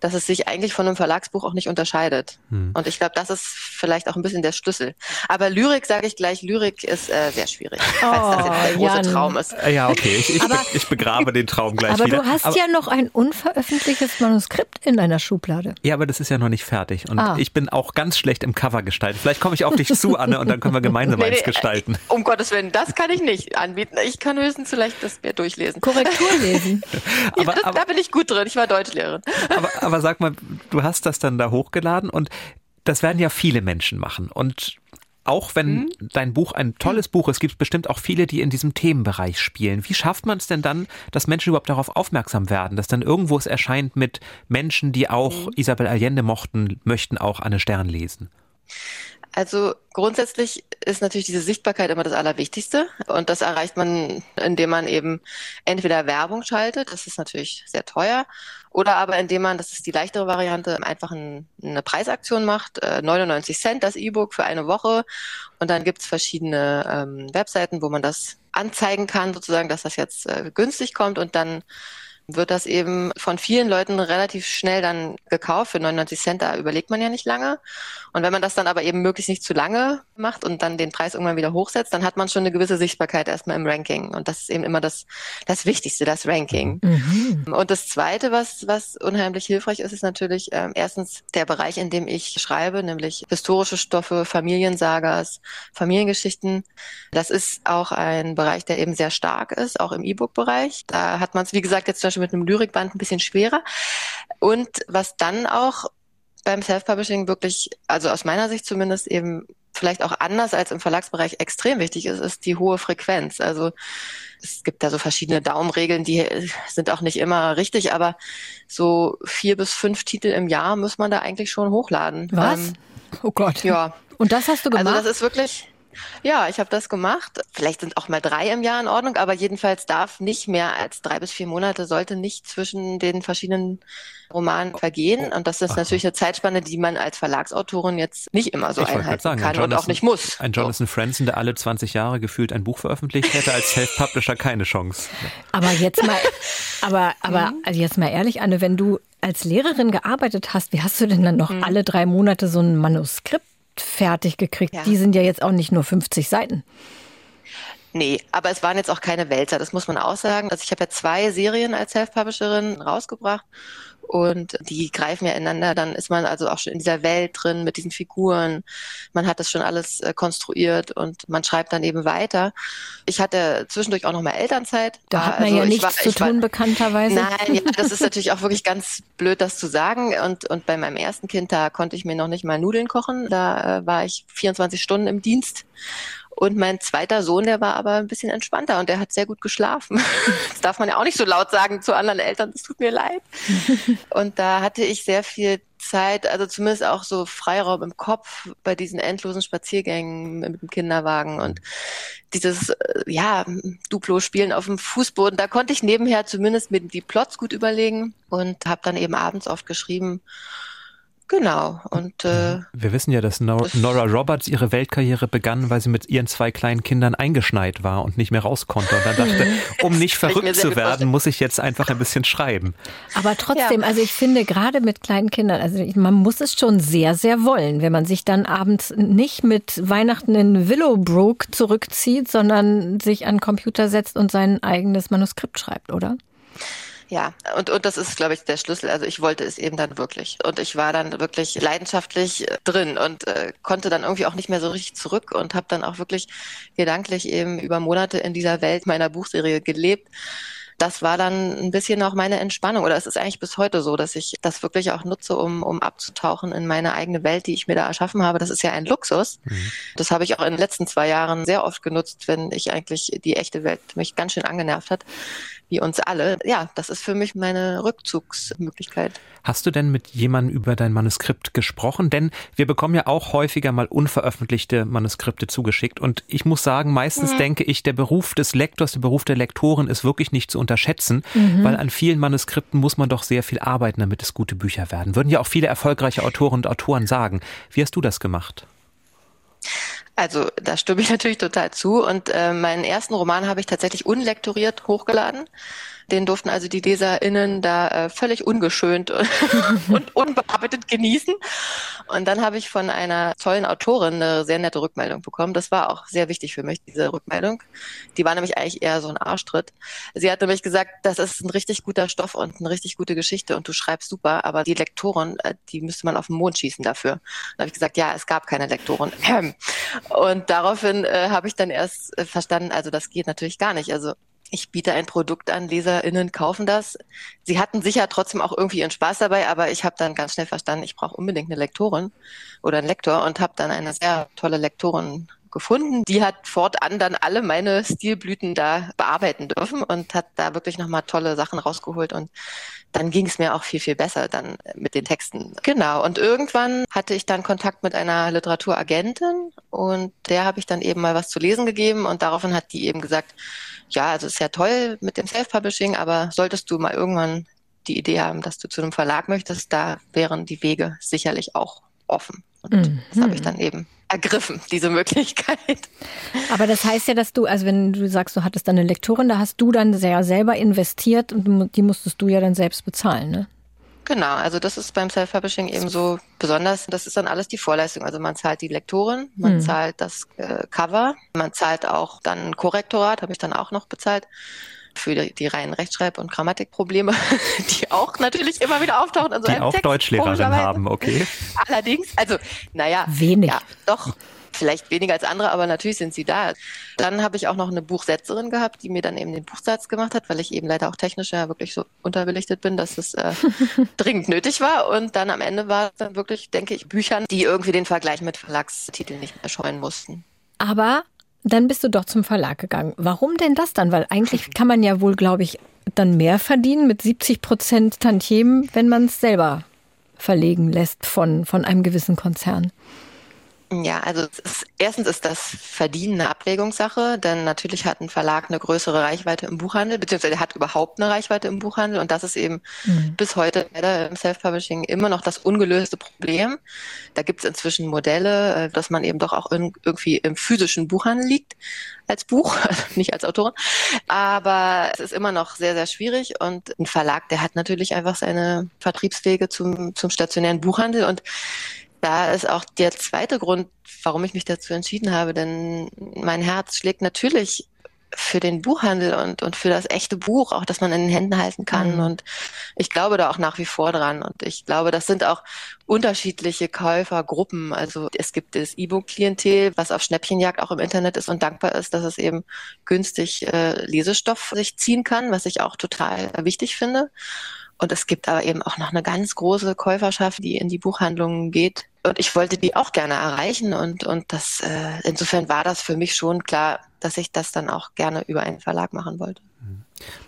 dass es sich eigentlich von einem Verlagsbuch auch nicht unterscheidet. Hm. Und ich glaube, das ist vielleicht auch ein bisschen der Schlüssel. Aber Lyrik, sage ich gleich, Lyrik ist äh, sehr schwierig, oh, falls das jetzt der große Jan. Traum ist. Äh, ja, okay, ich, ich, aber, ich begrabe den Traum gleich aber wieder. Aber du hast aber, ja noch ein unveröffentlichtes Manuskript in deiner Schublade. Ja, aber das ist ja noch nicht fertig. Und ah. ich bin auch ganz schlecht im Cover gestalten. Vielleicht komme ich auf dich zu, <laughs> Anne, und dann können wir gemeinsam nee, eins gestalten. Äh, um Gottes Willen, das kann ich nicht anbieten. Ich kann höchstens vielleicht das mehr durchlesen. Korrektur lesen. <laughs> aber, ja, das, da bin ich gut drin. Ich war Deutschlehrerin. Aber, aber sag mal, du hast das dann da hochgeladen und das werden ja viele Menschen machen. Und auch wenn mhm. dein Buch ein tolles Buch ist, gibt es bestimmt auch viele, die in diesem Themenbereich spielen. Wie schafft man es denn dann, dass Menschen überhaupt darauf aufmerksam werden, dass dann irgendwo es erscheint mit Menschen, die auch mhm. Isabel Allende mochten, möchten auch Anne Stern lesen? Also grundsätzlich ist natürlich diese Sichtbarkeit immer das Allerwichtigste. Und das erreicht man, indem man eben entweder Werbung schaltet, das ist natürlich sehr teuer, oder aber indem man, das ist die leichtere Variante, einfach ein, eine Preisaktion macht, äh, 99 Cent das E-Book für eine Woche. Und dann gibt's verschiedene ähm, Webseiten, wo man das anzeigen kann, sozusagen, dass das jetzt äh, günstig kommt und dann wird das eben von vielen Leuten relativ schnell dann gekauft. Für 99 Cent, da überlegt man ja nicht lange. Und wenn man das dann aber eben möglichst nicht zu lange macht und dann den Preis irgendwann wieder hochsetzt, dann hat man schon eine gewisse Sichtbarkeit erstmal im Ranking. Und das ist eben immer das, das Wichtigste, das Ranking. Mhm. Und das Zweite, was, was unheimlich hilfreich ist, ist natürlich ähm, erstens der Bereich, in dem ich schreibe, nämlich historische Stoffe, Familiensagas, Familiengeschichten. Das ist auch ein Bereich, der eben sehr stark ist, auch im E-Book-Bereich. Da hat man es, wie gesagt, jetzt zum Beispiel mit einem Lyrikband ein bisschen schwerer. Und was dann auch beim Self-Publishing wirklich, also aus meiner Sicht zumindest eben vielleicht auch anders als im Verlagsbereich extrem wichtig ist, ist die hohe Frequenz. Also es gibt da so verschiedene Daumenregeln, die sind auch nicht immer richtig, aber so vier bis fünf Titel im Jahr muss man da eigentlich schon hochladen. Was? Ähm, oh Gott. Ja. Und das hast du gemacht? Also das ist wirklich, ja, ich habe das gemacht. Vielleicht sind auch mal drei im Jahr in Ordnung, aber jedenfalls darf nicht mehr als drei bis vier Monate, sollte nicht zwischen den verschiedenen Romanen vergehen. Und das ist Ach. natürlich eine Zeitspanne, die man als Verlagsautorin jetzt nicht immer so ich einhalten sagen, kann Jonathan, und auch nicht muss. Ein Jonathan so. Franzen, der alle 20 Jahre gefühlt ein Buch veröffentlicht, hätte als Self-Publisher keine Chance. Aber jetzt mal, <laughs> aber, aber mhm. also jetzt mal ehrlich, Anne, wenn du als Lehrerin gearbeitet hast, wie hast du denn dann noch mhm. alle drei Monate so ein Manuskript fertig gekriegt. Ja. Die sind ja jetzt auch nicht nur 50 Seiten. Nee, aber es waren jetzt auch keine Wälzer, das muss man auch sagen. Also ich habe ja zwei Serien als Self-Publisherin rausgebracht und die greifen ja ineinander. Dann ist man also auch schon in dieser Welt drin mit diesen Figuren. Man hat das schon alles äh, konstruiert und man schreibt dann eben weiter. Ich hatte zwischendurch auch noch mal Elternzeit. Da hat man also ja nichts war, zu tun, war, bekannterweise. Nein, ja, das ist <laughs> natürlich auch wirklich ganz blöd, das zu sagen. Und, und bei meinem ersten Kind, da konnte ich mir noch nicht mal Nudeln kochen. Da äh, war ich 24 Stunden im Dienst und mein zweiter Sohn, der war aber ein bisschen entspannter und der hat sehr gut geschlafen. <laughs> Das darf man ja auch nicht so laut sagen zu anderen Eltern, das tut mir leid. <laughs> Und da hatte ich sehr viel Zeit, also zumindest auch so Freiraum im Kopf bei diesen endlosen Spaziergängen mit dem Kinderwagen und dieses, äh, ja, Duplo-Spielen auf dem Fußboden. Da konnte ich nebenher zumindest mir die Plots gut überlegen und habe dann eben abends oft geschrieben Genau. Und äh, wir wissen ja, dass Nora Roberts ihre Weltkarriere begann, weil sie mit ihren zwei kleinen Kindern eingeschneit war und nicht mehr raus konnte. Und dann dachte, um nicht verrückt zu werden, muss ich jetzt einfach ein bisschen schreiben. Aber trotzdem, ja. also ich finde gerade mit kleinen Kindern, also man muss es schon sehr, sehr wollen, wenn man sich dann abends nicht mit Weihnachten in Willowbrook zurückzieht, sondern sich an den Computer setzt und sein eigenes Manuskript schreibt, oder? Ja, und, und das ist, glaube ich, der Schlüssel. Also ich wollte es eben dann wirklich. Und ich war dann wirklich leidenschaftlich äh, drin und äh, konnte dann irgendwie auch nicht mehr so richtig zurück und habe dann auch wirklich gedanklich eben über Monate in dieser Welt meiner Buchserie gelebt das war dann ein bisschen auch meine Entspannung. Oder es ist eigentlich bis heute so, dass ich das wirklich auch nutze, um, um abzutauchen in meine eigene Welt, die ich mir da erschaffen habe. Das ist ja ein Luxus. Mhm. Das habe ich auch in den letzten zwei Jahren sehr oft genutzt, wenn ich eigentlich die echte Welt mich ganz schön angenervt hat wie uns alle. Ja, das ist für mich meine Rückzugsmöglichkeit. Hast du denn mit jemandem über dein Manuskript gesprochen? Denn wir bekommen ja auch häufiger mal unveröffentlichte Manuskripte zugeschickt. Und ich muss sagen, meistens mhm. denke ich, der Beruf des Lektors, der Beruf der Lektorin ist wirklich nicht zu unterschätzen, mhm. weil an vielen Manuskripten muss man doch sehr viel arbeiten, damit es gute Bücher werden. Würden ja auch viele erfolgreiche Autoren und Autoren sagen. Wie hast du das gemacht? Also da stimme ich <laughs> natürlich total zu. Und äh, meinen ersten Roman habe ich tatsächlich unlektoriert hochgeladen. Den durften also die LeserInnen da äh, völlig ungeschönt <laughs> und unbearbeitet genießen. Und dann habe ich von einer tollen Autorin eine sehr nette Rückmeldung bekommen. Das war auch sehr wichtig für mich, diese Rückmeldung. Die war nämlich eigentlich eher so ein Arschtritt. Sie hat nämlich gesagt, das ist ein richtig guter Stoff und eine richtig gute Geschichte und du schreibst super, aber die Lektorin, äh, die müsste man auf den Mond schießen dafür. Da habe ich gesagt, ja, es gab keine Lektorin. <clears throat> Und daraufhin äh, habe ich dann erst äh, verstanden, also das geht natürlich gar nicht. Also ich biete ein Produkt an, LeserInnen kaufen das. Sie hatten sicher trotzdem auch irgendwie ihren Spaß dabei, aber ich habe dann ganz schnell verstanden, ich brauche unbedingt eine Lektorin oder einen Lektor und habe dann eine sehr tolle Lektorin gefunden. Die hat fortan dann alle meine Stilblüten da bearbeiten dürfen und hat da wirklich nochmal tolle Sachen rausgeholt und dann ging es mir auch viel, viel besser dann mit den Texten. Genau. Und irgendwann hatte ich dann Kontakt mit einer Literaturagentin und der habe ich dann eben mal was zu lesen gegeben und daraufhin hat die eben gesagt, ja, also ist ja toll mit dem Self-Publishing, aber solltest du mal irgendwann die Idee haben, dass du zu einem Verlag möchtest, da wären die Wege sicherlich auch offen. Und mhm. das habe ich dann eben ergriffen, diese Möglichkeit. Aber das heißt ja, dass du, also wenn du sagst, du hattest dann eine Lektorin, da hast du dann sehr selber investiert und die musstest du ja dann selbst bezahlen, ne? Genau, also das ist beim Self-Publishing eben so besonders. Das ist dann alles die Vorleistung. Also man zahlt die Lektorin, man hm. zahlt das äh, Cover, man zahlt auch dann Korrektorat, habe ich dann auch noch bezahlt für die, die reinen Rechtschreib- und Grammatikprobleme, <laughs> die auch natürlich immer wieder auftauchen. Also die auch Text, Deutschlehrerin haben, okay. <laughs> Allerdings, also naja, wenig. Ja, doch vielleicht weniger als andere, aber natürlich sind sie da. Dann habe ich auch noch eine Buchsetzerin gehabt, die mir dann eben den Buchsatz gemacht hat, weil ich eben leider auch technisch ja wirklich so unterbelichtet bin, dass es äh, <laughs> dringend nötig war. Und dann am Ende war es dann wirklich, denke ich, Büchern, die irgendwie den Vergleich mit Verlagstiteln nicht mehr scheuen mussten. Aber dann bist du doch zum Verlag gegangen. Warum denn das dann? Weil eigentlich kann man ja wohl, glaube ich, dann mehr verdienen mit 70 Prozent Tantiemen, wenn man es selber verlegen lässt von, von einem gewissen Konzern. Ja, also ist, erstens ist das Verdienen eine Abwägungssache, denn natürlich hat ein Verlag eine größere Reichweite im Buchhandel, beziehungsweise hat überhaupt eine Reichweite im Buchhandel und das ist eben mhm. bis heute leider im Self-Publishing immer noch das ungelöste Problem. Da gibt es inzwischen Modelle, äh, dass man eben doch auch in, irgendwie im physischen Buchhandel liegt als Buch, <laughs> nicht als Autorin, aber es ist immer noch sehr, sehr schwierig und ein Verlag, der hat natürlich einfach seine Vertriebswege zum, zum stationären Buchhandel und da ist auch der zweite Grund, warum ich mich dazu entschieden habe, denn mein Herz schlägt natürlich für den Buchhandel und, und für das echte Buch, auch dass man in den Händen halten kann. Mhm. Und ich glaube da auch nach wie vor dran. Und ich glaube, das sind auch unterschiedliche Käufergruppen. Also es gibt das E-Book-Klientel, was auf Schnäppchenjagd auch im Internet ist und dankbar ist, dass es eben günstig äh, Lesestoff sich ziehen kann, was ich auch total wichtig finde. Und es gibt aber eben auch noch eine ganz große Käuferschaft, die in die Buchhandlungen geht. Und ich wollte die auch gerne erreichen. Und, und das, äh, insofern war das für mich schon klar, dass ich das dann auch gerne über einen Verlag machen wollte.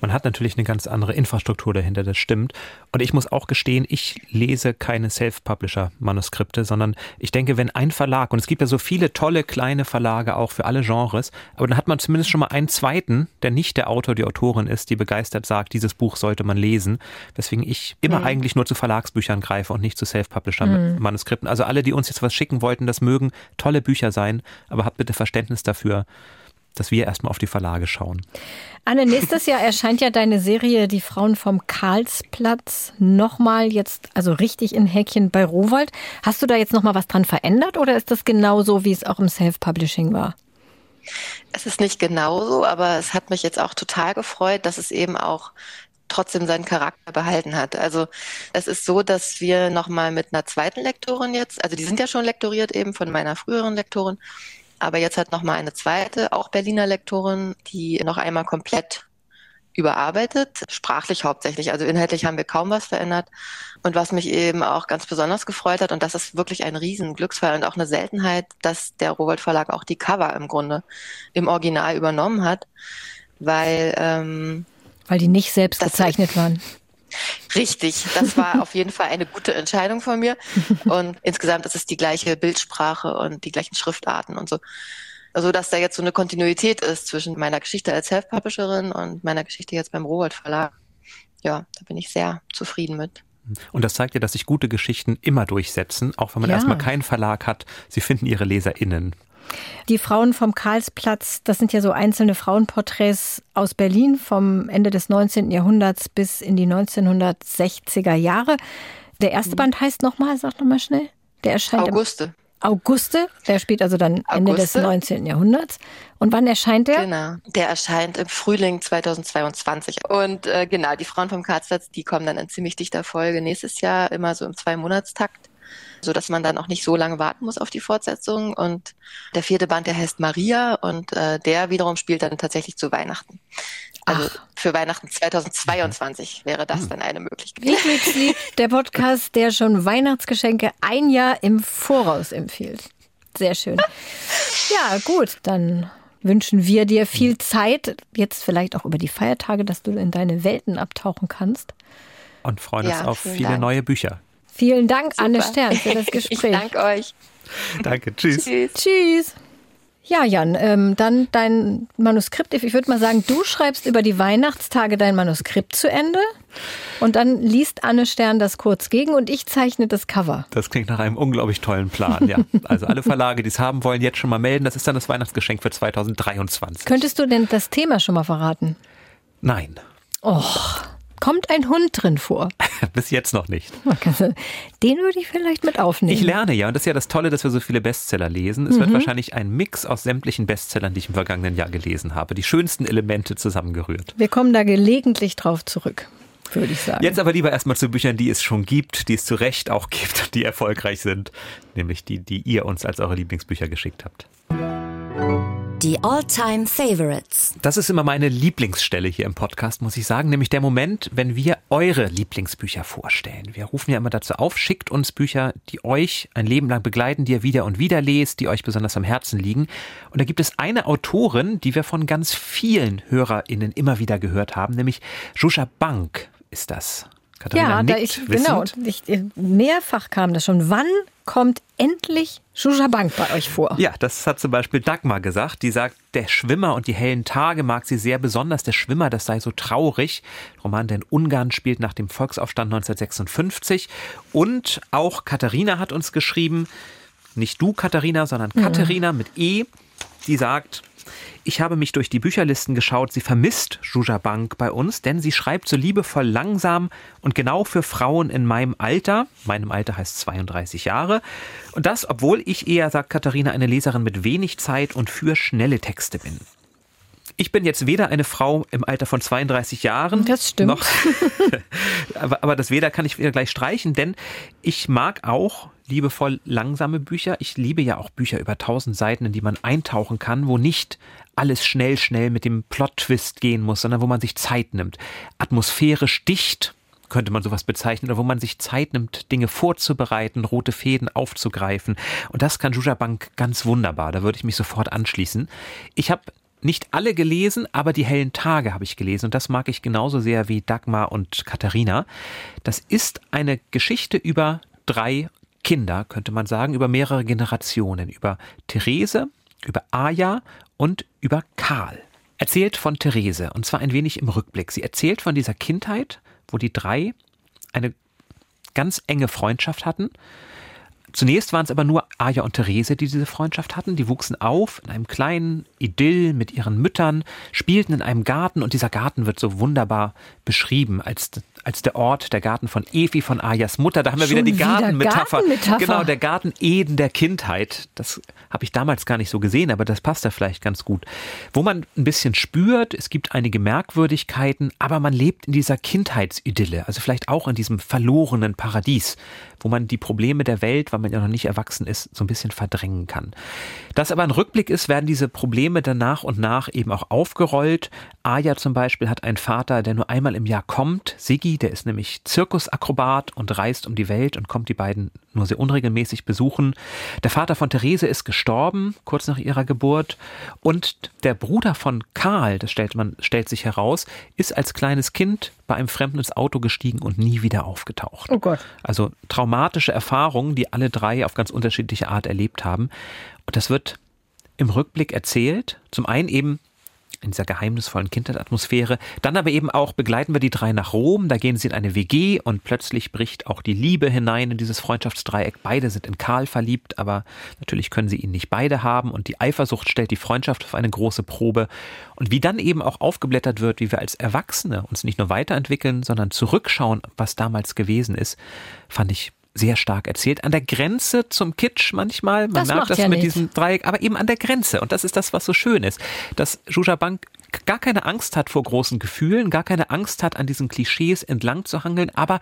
Man hat natürlich eine ganz andere Infrastruktur dahinter, das stimmt. Und ich muss auch gestehen, ich lese keine Self-Publisher-Manuskripte, sondern ich denke, wenn ein Verlag, und es gibt ja so viele tolle kleine Verlage auch für alle Genres, aber dann hat man zumindest schon mal einen zweiten, der nicht der Autor, die Autorin ist, die begeistert sagt, dieses Buch sollte man lesen. Weswegen ich immer mhm. eigentlich nur zu Verlagsbüchern greife und nicht zu Self-Publisher-Manuskripten. Also alle, die uns jetzt was schicken wollten, das mögen tolle Bücher sein, aber habt bitte Verständnis dafür, dass wir erstmal auf die Verlage schauen. Anne, nächstes Jahr erscheint ja deine Serie Die Frauen vom Karlsplatz nochmal jetzt, also richtig in Häkchen bei Rowold. Hast du da jetzt nochmal was dran verändert oder ist das genauso, wie es auch im Self-Publishing war? Es ist nicht genauso, aber es hat mich jetzt auch total gefreut, dass es eben auch trotzdem seinen Charakter behalten hat. Also es ist so, dass wir nochmal mit einer zweiten Lektorin jetzt, also die sind ja schon lektoriert eben von meiner früheren Lektorin, aber jetzt hat noch mal eine zweite, auch Berliner Lektorin, die noch einmal komplett überarbeitet, sprachlich hauptsächlich. Also inhaltlich haben wir kaum was verändert. Und was mich eben auch ganz besonders gefreut hat, und das ist wirklich ein Riesenglücksfall und auch eine Seltenheit, dass der Rowold Verlag auch die Cover im Grunde im Original übernommen hat, weil ähm, weil die nicht selbst gezeichnet waren. Richtig, das war auf jeden Fall eine gute Entscheidung von mir. Und insgesamt ist es die gleiche Bildsprache und die gleichen Schriftarten und so. Also, dass da jetzt so eine Kontinuität ist zwischen meiner Geschichte als Self-Publisherin und meiner Geschichte jetzt beim Rowold Verlag. Ja, da bin ich sehr zufrieden mit. Und das zeigt ja, dass sich gute Geschichten immer durchsetzen, auch wenn man ja. erstmal keinen Verlag hat. Sie finden ihre LeserInnen. Die Frauen vom Karlsplatz, das sind ja so einzelne Frauenporträts aus Berlin vom Ende des 19. Jahrhunderts bis in die 1960er Jahre. Der erste mhm. Band heißt nochmal, sag nochmal schnell. Der erscheint Auguste. Auguste, der spielt also dann Ende Auguste. des 19. Jahrhunderts. Und wann erscheint der? Genau, der erscheint im Frühling 2022. Und äh, genau, die Frauen vom Karlsplatz, die kommen dann in ziemlich dichter Folge nächstes Jahr, immer so im Zwei-Monatstakt so dass man dann auch nicht so lange warten muss auf die Fortsetzung. Und der vierte Band, der heißt Maria und äh, der wiederum spielt dann tatsächlich zu Weihnachten. Also Ach. für Weihnachten 2022 wäre das hm. dann eine Möglichkeit. Lieblingslied, der Podcast, der schon Weihnachtsgeschenke ein Jahr im Voraus empfiehlt. Sehr schön. Ja, gut, dann wünschen wir dir viel Zeit, jetzt vielleicht auch über die Feiertage, dass du in deine Welten abtauchen kannst. Und freuen uns ja, auf viele Dank. neue Bücher. Vielen Dank, Super. Anne Stern, für das <laughs> Gespräch. Ich danke euch. Danke, tschüss. Tschüss. tschüss. Ja, Jan, ähm, dann dein Manuskript. Ich würde mal sagen, du schreibst über die Weihnachtstage dein Manuskript zu Ende und dann liest Anne Stern das kurz gegen und ich zeichne das Cover. Das klingt nach einem unglaublich tollen Plan, ja. <laughs> Also alle Verlage, die es haben wollen, jetzt schon mal melden. Das ist dann das Weihnachtsgeschenk für 2023. Könntest du denn das Thema schon mal verraten? Nein. Och. Kommt ein Hund drin vor? <laughs> Bis jetzt noch nicht. <laughs> Den würde ich vielleicht mit aufnehmen. Ich lerne ja, und das ist ja das Tolle, dass wir so viele Bestseller lesen. Es mhm. wird wahrscheinlich ein Mix aus sämtlichen Bestsellern, die ich im vergangenen Jahr gelesen habe. Die schönsten Elemente zusammengerührt. Wir kommen da gelegentlich drauf zurück würde ich sagen. Jetzt aber lieber erstmal zu Büchern, die es schon gibt, die es zu Recht auch gibt, die erfolgreich sind, nämlich die, die ihr uns als eure Lieblingsbücher geschickt habt. Die All-Time Favorites. Das ist immer meine Lieblingsstelle hier im Podcast, muss ich sagen, nämlich der Moment, wenn wir eure Lieblingsbücher vorstellen. Wir rufen ja immer dazu auf, schickt uns Bücher, die euch ein Leben lang begleiten, die ihr wieder und wieder lest, die euch besonders am Herzen liegen. Und da gibt es eine Autorin, die wir von ganz vielen HörerInnen immer wieder gehört haben, nämlich Jusha Bank ist das. Katharina ja, da ich, genau. Ich, mehrfach kam das schon. Wann kommt endlich Shusha Bank bei euch vor? Ja, das hat zum Beispiel Dagmar gesagt. Die sagt, der Schwimmer und die hellen Tage mag sie sehr besonders. Der Schwimmer, das sei so traurig. Roman, der in Ungarn spielt nach dem Volksaufstand 1956. Und auch Katharina hat uns geschrieben, nicht du Katharina, sondern mhm. Katharina mit E, die sagt, ich habe mich durch die Bücherlisten geschaut. Sie vermisst Juja Bank bei uns, denn sie schreibt so liebevoll langsam und genau für Frauen in meinem Alter. Meinem Alter heißt 32 Jahre. Und das, obwohl ich eher, sagt Katharina, eine Leserin mit wenig Zeit und für schnelle Texte bin. Ich bin jetzt weder eine Frau im Alter von 32 Jahren. Das stimmt. Noch, <laughs> aber, aber das weder kann ich wieder gleich streichen, denn ich mag auch liebevoll langsame Bücher. Ich liebe ja auch Bücher über tausend Seiten, in die man eintauchen kann, wo nicht alles schnell, schnell mit dem Plot-Twist gehen muss, sondern wo man sich Zeit nimmt. Atmosphärisch dicht könnte man sowas bezeichnen, oder wo man sich Zeit nimmt, Dinge vorzubereiten, rote Fäden aufzugreifen. Und das kann Juja Bank ganz wunderbar. Da würde ich mich sofort anschließen. Ich habe nicht alle gelesen, aber die hellen Tage habe ich gelesen und das mag ich genauso sehr wie Dagmar und Katharina. Das ist eine Geschichte über drei Kinder, könnte man sagen, über mehrere Generationen, über Therese, über Aja und über Karl. Erzählt von Therese und zwar ein wenig im Rückblick. Sie erzählt von dieser Kindheit, wo die drei eine ganz enge Freundschaft hatten. Zunächst waren es aber nur Aja und Therese, die diese Freundschaft hatten. Die wuchsen auf in einem kleinen Idyll mit ihren Müttern, spielten in einem Garten und dieser Garten wird so wunderbar beschrieben als als der Ort, der Garten von Evi, von Ayas Mutter. Da haben wir wieder die Gartenmetapher. Gartenmetapher. Genau, der Garten Eden der Kindheit. Das habe ich damals gar nicht so gesehen, aber das passt da vielleicht ganz gut. Wo man ein bisschen spürt, es gibt einige Merkwürdigkeiten, aber man lebt in dieser Kindheitsidylle, also vielleicht auch in diesem verlorenen Paradies, wo man die Probleme der Welt, weil man ja noch nicht erwachsen ist, so ein bisschen verdrängen kann. Das aber ein Rückblick ist, werden diese Probleme dann nach und nach eben auch aufgerollt. Aya zum Beispiel hat einen Vater, der nur einmal im Jahr kommt. Sigi, der ist nämlich Zirkusakrobat und reist um die Welt und kommt die beiden nur sehr unregelmäßig besuchen. Der Vater von Therese ist gestorben, kurz nach ihrer Geburt. Und der Bruder von Karl, das stellt man, stellt sich heraus, ist als kleines Kind bei einem Fremden ins Auto gestiegen und nie wieder aufgetaucht. Oh Gott. Also traumatische Erfahrungen, die alle drei auf ganz unterschiedliche Art erlebt haben. Und das wird im Rückblick erzählt. Zum einen eben in dieser geheimnisvollen Kindheitsatmosphäre. Dann aber eben auch begleiten wir die drei nach Rom. Da gehen sie in eine WG und plötzlich bricht auch die Liebe hinein in dieses Freundschaftsdreieck. Beide sind in Karl verliebt, aber natürlich können sie ihn nicht beide haben und die Eifersucht stellt die Freundschaft auf eine große Probe. Und wie dann eben auch aufgeblättert wird, wie wir als Erwachsene uns nicht nur weiterentwickeln, sondern zurückschauen, was damals gewesen ist, fand ich sehr stark erzählt. An der Grenze zum Kitsch manchmal. Man das merkt das ja mit nicht. diesem Dreieck, aber eben an der Grenze. Und das ist das, was so schön ist. Dass Juja Bank gar keine Angst hat vor großen Gefühlen, gar keine Angst hat, an diesen Klischees entlang zu hangeln, aber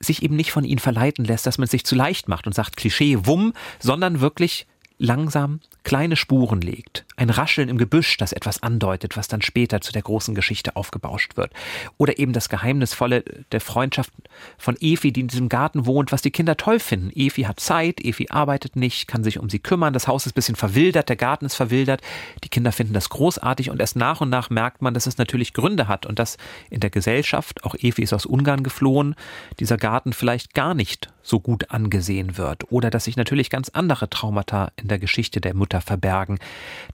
sich eben nicht von ihnen verleiten lässt, dass man sich zu leicht macht und sagt Klischee, wumm, sondern wirklich langsam kleine Spuren legt. Ein Rascheln im Gebüsch, das etwas andeutet, was dann später zu der großen Geschichte aufgebauscht wird. Oder eben das Geheimnisvolle der Freundschaft von Efi, die in diesem Garten wohnt, was die Kinder toll finden. Efi hat Zeit, Efi arbeitet nicht, kann sich um sie kümmern, das Haus ist ein bisschen verwildert, der Garten ist verwildert. Die Kinder finden das großartig und erst nach und nach merkt man, dass es natürlich Gründe hat und dass in der Gesellschaft, auch Efi ist aus Ungarn geflohen, dieser Garten vielleicht gar nicht so gut angesehen wird oder dass sich natürlich ganz andere Traumata in der Geschichte der Mutter verbergen.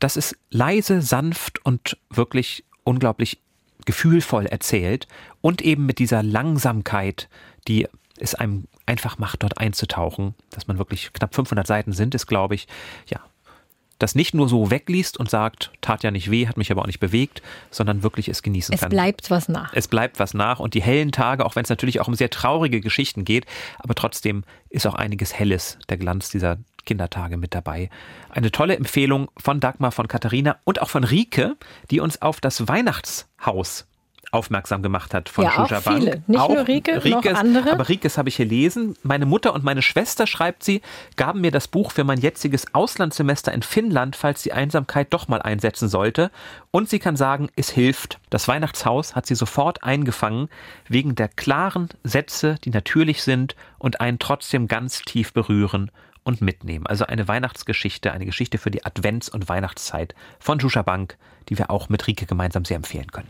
Das ist leise, sanft und wirklich unglaublich gefühlvoll erzählt und eben mit dieser Langsamkeit, die es einem einfach macht, dort einzutauchen, dass man wirklich knapp 500 Seiten sind, ist, glaube ich, ja, das nicht nur so wegliest und sagt, tat ja nicht weh, hat mich aber auch nicht bewegt, sondern wirklich es genießen es kann. Es bleibt was nach. Es bleibt was nach und die hellen Tage, auch wenn es natürlich auch um sehr traurige Geschichten geht, aber trotzdem ist auch einiges Helles, der Glanz dieser Kindertage mit dabei. Eine tolle Empfehlung von Dagmar, von Katharina und auch von Rike, die uns auf das Weihnachtshaus aufmerksam gemacht hat von ja, Shuja auch viele. Nicht auch nur Rike, Rikes, noch andere. Aber Rikes habe ich gelesen. Meine Mutter und meine Schwester, schreibt sie, gaben mir das Buch für mein jetziges Auslandssemester in Finnland, falls die Einsamkeit doch mal einsetzen sollte. Und sie kann sagen, es hilft. Das Weihnachtshaus hat sie sofort eingefangen, wegen der klaren Sätze, die natürlich sind und einen trotzdem ganz tief berühren und mitnehmen. Also eine Weihnachtsgeschichte, eine Geschichte für die Advents- und Weihnachtszeit von Juscha Bank, die wir auch mit Rike gemeinsam sehr empfehlen können.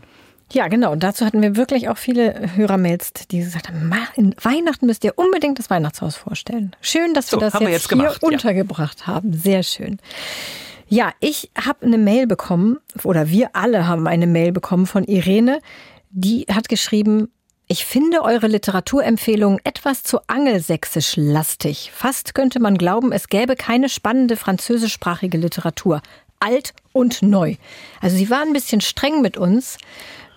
Ja, genau. Und dazu hatten wir wirklich auch viele Hörermails, die gesagt haben, in Weihnachten müsst ihr unbedingt das Weihnachtshaus vorstellen. Schön, dass wir so, das jetzt, wir jetzt hier gemacht, untergebracht ja. haben. Sehr schön. Ja, ich habe eine Mail bekommen, oder wir alle haben eine Mail bekommen von Irene, die hat geschrieben, ich finde eure Literaturempfehlungen etwas zu angelsächsisch lastig. Fast könnte man glauben, es gäbe keine spannende französischsprachige Literatur. Alt und neu. Also sie waren ein bisschen streng mit uns.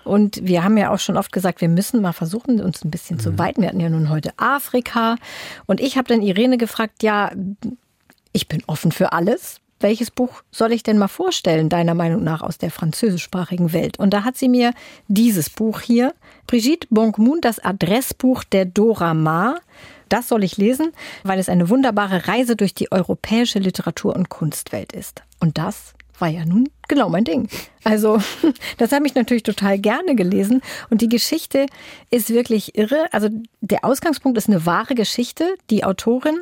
Und wir haben ja auch schon oft gesagt, wir müssen mal versuchen, uns ein bisschen mhm. zu weiten. Wir hatten ja nun heute Afrika. Und ich habe dann Irene gefragt, ja, ich bin offen für alles. Welches Buch soll ich denn mal vorstellen, deiner Meinung nach, aus der französischsprachigen Welt? Und da hat sie mir dieses Buch hier, Brigitte Bonquemont, das Adressbuch der Dora Maar. Das soll ich lesen, weil es eine wunderbare Reise durch die europäische Literatur- und Kunstwelt ist. Und das war ja nun genau mein Ding. Also, <laughs> das habe ich natürlich total gerne gelesen. Und die Geschichte ist wirklich irre. Also, der Ausgangspunkt ist eine wahre Geschichte. Die Autorin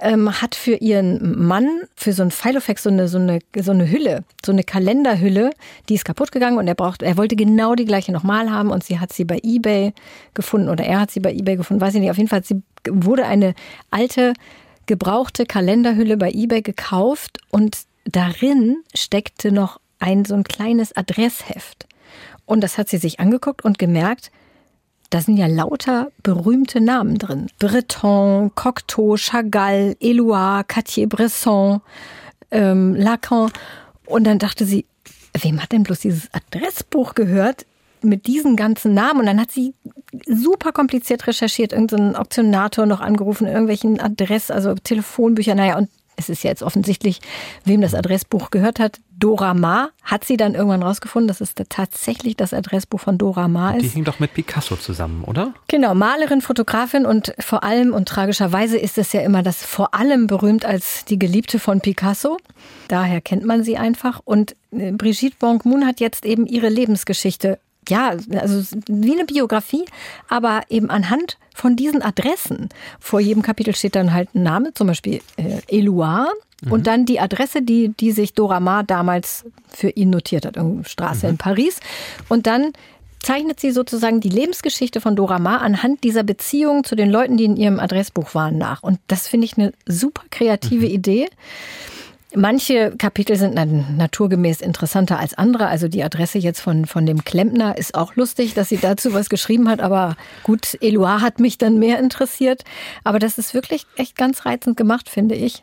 ähm, hat für ihren Mann, für so ein Filofax, so eine, so, eine, so eine Hülle, so eine Kalenderhülle, die ist kaputt gegangen und er braucht, er wollte genau die gleiche nochmal haben und sie hat sie bei Ebay gefunden oder er hat sie bei Ebay gefunden, weiß ich nicht. Auf jeden Fall sie, wurde eine alte, gebrauchte Kalenderhülle bei Ebay gekauft und darin steckte noch ein so ein kleines Adressheft. Und das hat sie sich angeguckt und gemerkt, da sind ja lauter berühmte Namen drin. Breton, Cocteau, Chagall, Eloire, Cartier-Bresson, ähm, Lacan. Und dann dachte sie, wem hat denn bloß dieses Adressbuch gehört? mit diesen ganzen Namen. Und dann hat sie super kompliziert recherchiert, irgendeinen Auktionator noch angerufen, irgendwelchen Adress, also Telefonbücher, naja, und es ist ja jetzt offensichtlich, wem das Adressbuch gehört hat. Dora Maar hat sie dann irgendwann rausgefunden, dass es tatsächlich das Adressbuch von Dora Maar ist. Die hing doch mit Picasso zusammen, oder? Genau, Malerin, Fotografin und vor allem und tragischerweise ist es ja immer das vor allem berühmt als die Geliebte von Picasso. Daher kennt man sie einfach. Und äh, Brigitte Bonk-Moon hat jetzt eben ihre Lebensgeschichte ja, also wie eine Biografie, aber eben anhand von diesen Adressen. Vor jedem Kapitel steht dann halt ein Name, zum Beispiel äh, Eloire. Mhm. Und dann die Adresse, die, die sich Dora Maar damals für ihn notiert hat, irgendeine Straße mhm. in Paris. Und dann zeichnet sie sozusagen die Lebensgeschichte von Dora Maar anhand dieser Beziehung zu den Leuten, die in ihrem Adressbuch waren, nach. Und das finde ich eine super kreative mhm. Idee. Manche Kapitel sind naturgemäß interessanter als andere. Also die Adresse jetzt von, von dem Klempner ist auch lustig, dass sie dazu was geschrieben hat. Aber gut, Eloire hat mich dann mehr interessiert. Aber das ist wirklich echt ganz reizend gemacht, finde ich.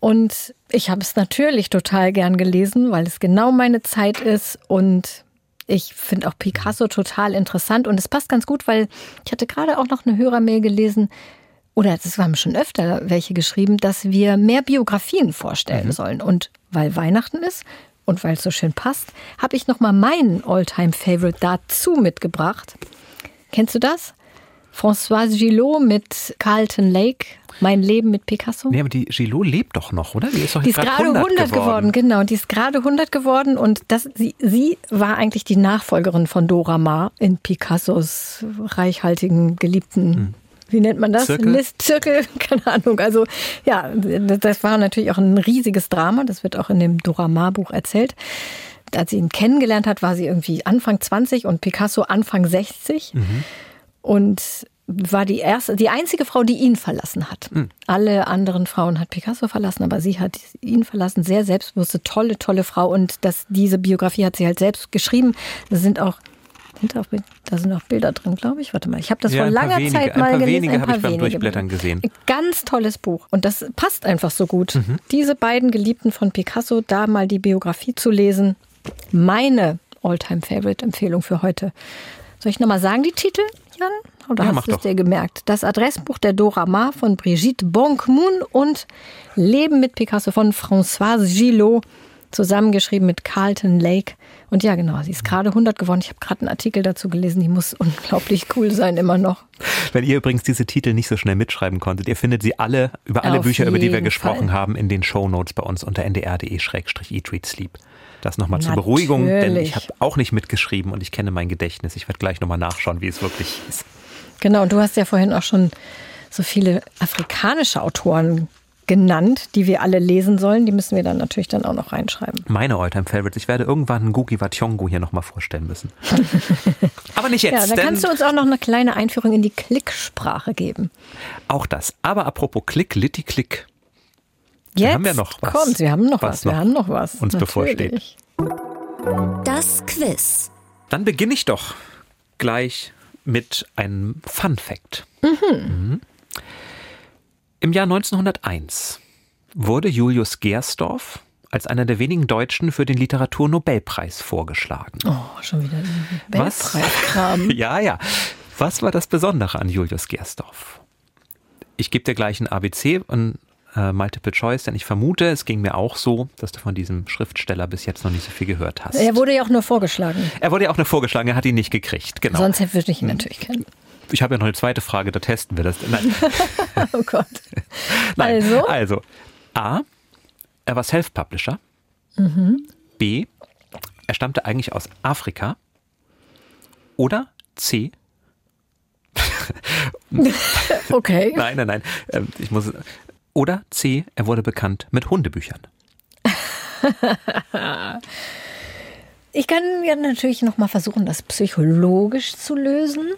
Und ich habe es natürlich total gern gelesen, weil es genau meine Zeit ist. Und ich finde auch Picasso total interessant. Und es passt ganz gut, weil ich hatte gerade auch noch eine Hörermail gelesen, oder es haben schon öfter welche geschrieben, dass wir mehr Biografien vorstellen mhm. sollen. Und weil Weihnachten ist und weil es so schön passt, habe ich noch mal meinen Alltime favorite dazu mitgebracht. Kennst du das? Françoise Gillot mit Carlton Lake, Mein Leben mit Picasso. Nee, aber die Gillot lebt doch noch, oder? Die ist doch die ist gerade 100, 100 geworden. geworden. Genau, die ist gerade 100 geworden und das, sie, sie war eigentlich die Nachfolgerin von Dora Maar in Picassos reichhaltigen, geliebten hm wie nennt man das? Zirkel? Listzirkel, <laughs> keine Ahnung. Also ja, das war natürlich auch ein riesiges Drama. Das wird auch in dem Dora Maar-Buch erzählt. Als sie ihn kennengelernt hat, war sie irgendwie Anfang 20 und Picasso Anfang 60. Mhm. Und war die erste, die einzige Frau, die ihn verlassen hat. Mhm. Alle anderen Frauen hat Picasso verlassen, aber sie hat ihn verlassen. Sehr selbstbewusste, tolle, tolle Frau. Und das, diese Biografie hat sie halt selbst geschrieben. Das sind auch da sind auch Bilder drin, glaube ich. Warte mal, ich habe das ja, vor langer wenige, Zeit mal gelesen. Ein paar wenige habe ich beim Durchblättern gesehen. Ganz tolles Buch. Und das passt einfach so gut. Mhm. Diese beiden Geliebten von Picasso, da mal die Biografie zu lesen. Meine All-Time-Favorite-Empfehlung für heute. Soll ich nochmal sagen, die Titel, Jan? Oder ja, hast du es dir gemerkt? Das Adressbuch der Dora Maar von Brigitte Bonk-Moon und Leben mit Picasso von Françoise Gillot zusammengeschrieben mit Carlton Lake. Und ja, genau, sie ist gerade 100 geworden. Ich habe gerade einen Artikel dazu gelesen, die muss <laughs> unglaublich cool sein, immer noch. Wenn ihr übrigens diese Titel nicht so schnell mitschreiben konntet, ihr findet sie alle über alle Auf Bücher, über die wir gesprochen Fall. haben, in den Shownotes bei uns unter ndr.de-eatreadsleep. Das nochmal zur Beruhigung, denn ich habe auch nicht mitgeschrieben und ich kenne mein Gedächtnis. Ich werde gleich nochmal nachschauen, wie es wirklich ist. Genau, und du hast ja vorhin auch schon so viele afrikanische Autoren genannt, die wir alle lesen sollen. Die müssen wir dann natürlich dann auch noch reinschreiben. Meine Alltime Favorites. Ich werde irgendwann einen Gugi Wationgo hier nochmal vorstellen müssen. <laughs> Aber nicht jetzt. Ja, dann kannst du uns auch noch eine kleine Einführung in die Klicksprache geben. Auch das. Aber apropos Klick, Litti Klick. Jetzt haben wir noch was. Kommt, wir haben noch was. was wir haben noch was. Uns natürlich. bevorsteht. Das Quiz. Dann beginne ich doch gleich mit einem Fun Fact. Mhm. Mhm. Im Jahr 1901 wurde Julius Gersdorf als einer der wenigen Deutschen für den Literaturnobelpreis vorgeschlagen. Oh, schon wieder ein Nobelpreiskram. <laughs> ja, ja. Was war das Besondere an Julius Gersdorf? Ich gebe dir gleich ein ABC und äh, Multiple Choice, denn ich vermute, es ging mir auch so, dass du von diesem Schriftsteller bis jetzt noch nicht so viel gehört hast. Er wurde ja auch nur vorgeschlagen. Er wurde ja auch nur vorgeschlagen, er hat ihn nicht gekriegt, genau. Sonst würde ich ihn natürlich kennen ich habe ja noch eine zweite Frage, da testen wir das. Nein. <laughs> oh Gott. <laughs> Nein. Also? Also, A, er war Self-Publisher. Mhm. B, er stammte eigentlich aus Afrika. Oder C, <laughs> okay. Nein, nein, nein. Ähm, ich muss. Oder C, er wurde bekannt mit Hundebüchern. ich kann ja natürlich noch mal versuchen, das psychologisch zu lösen.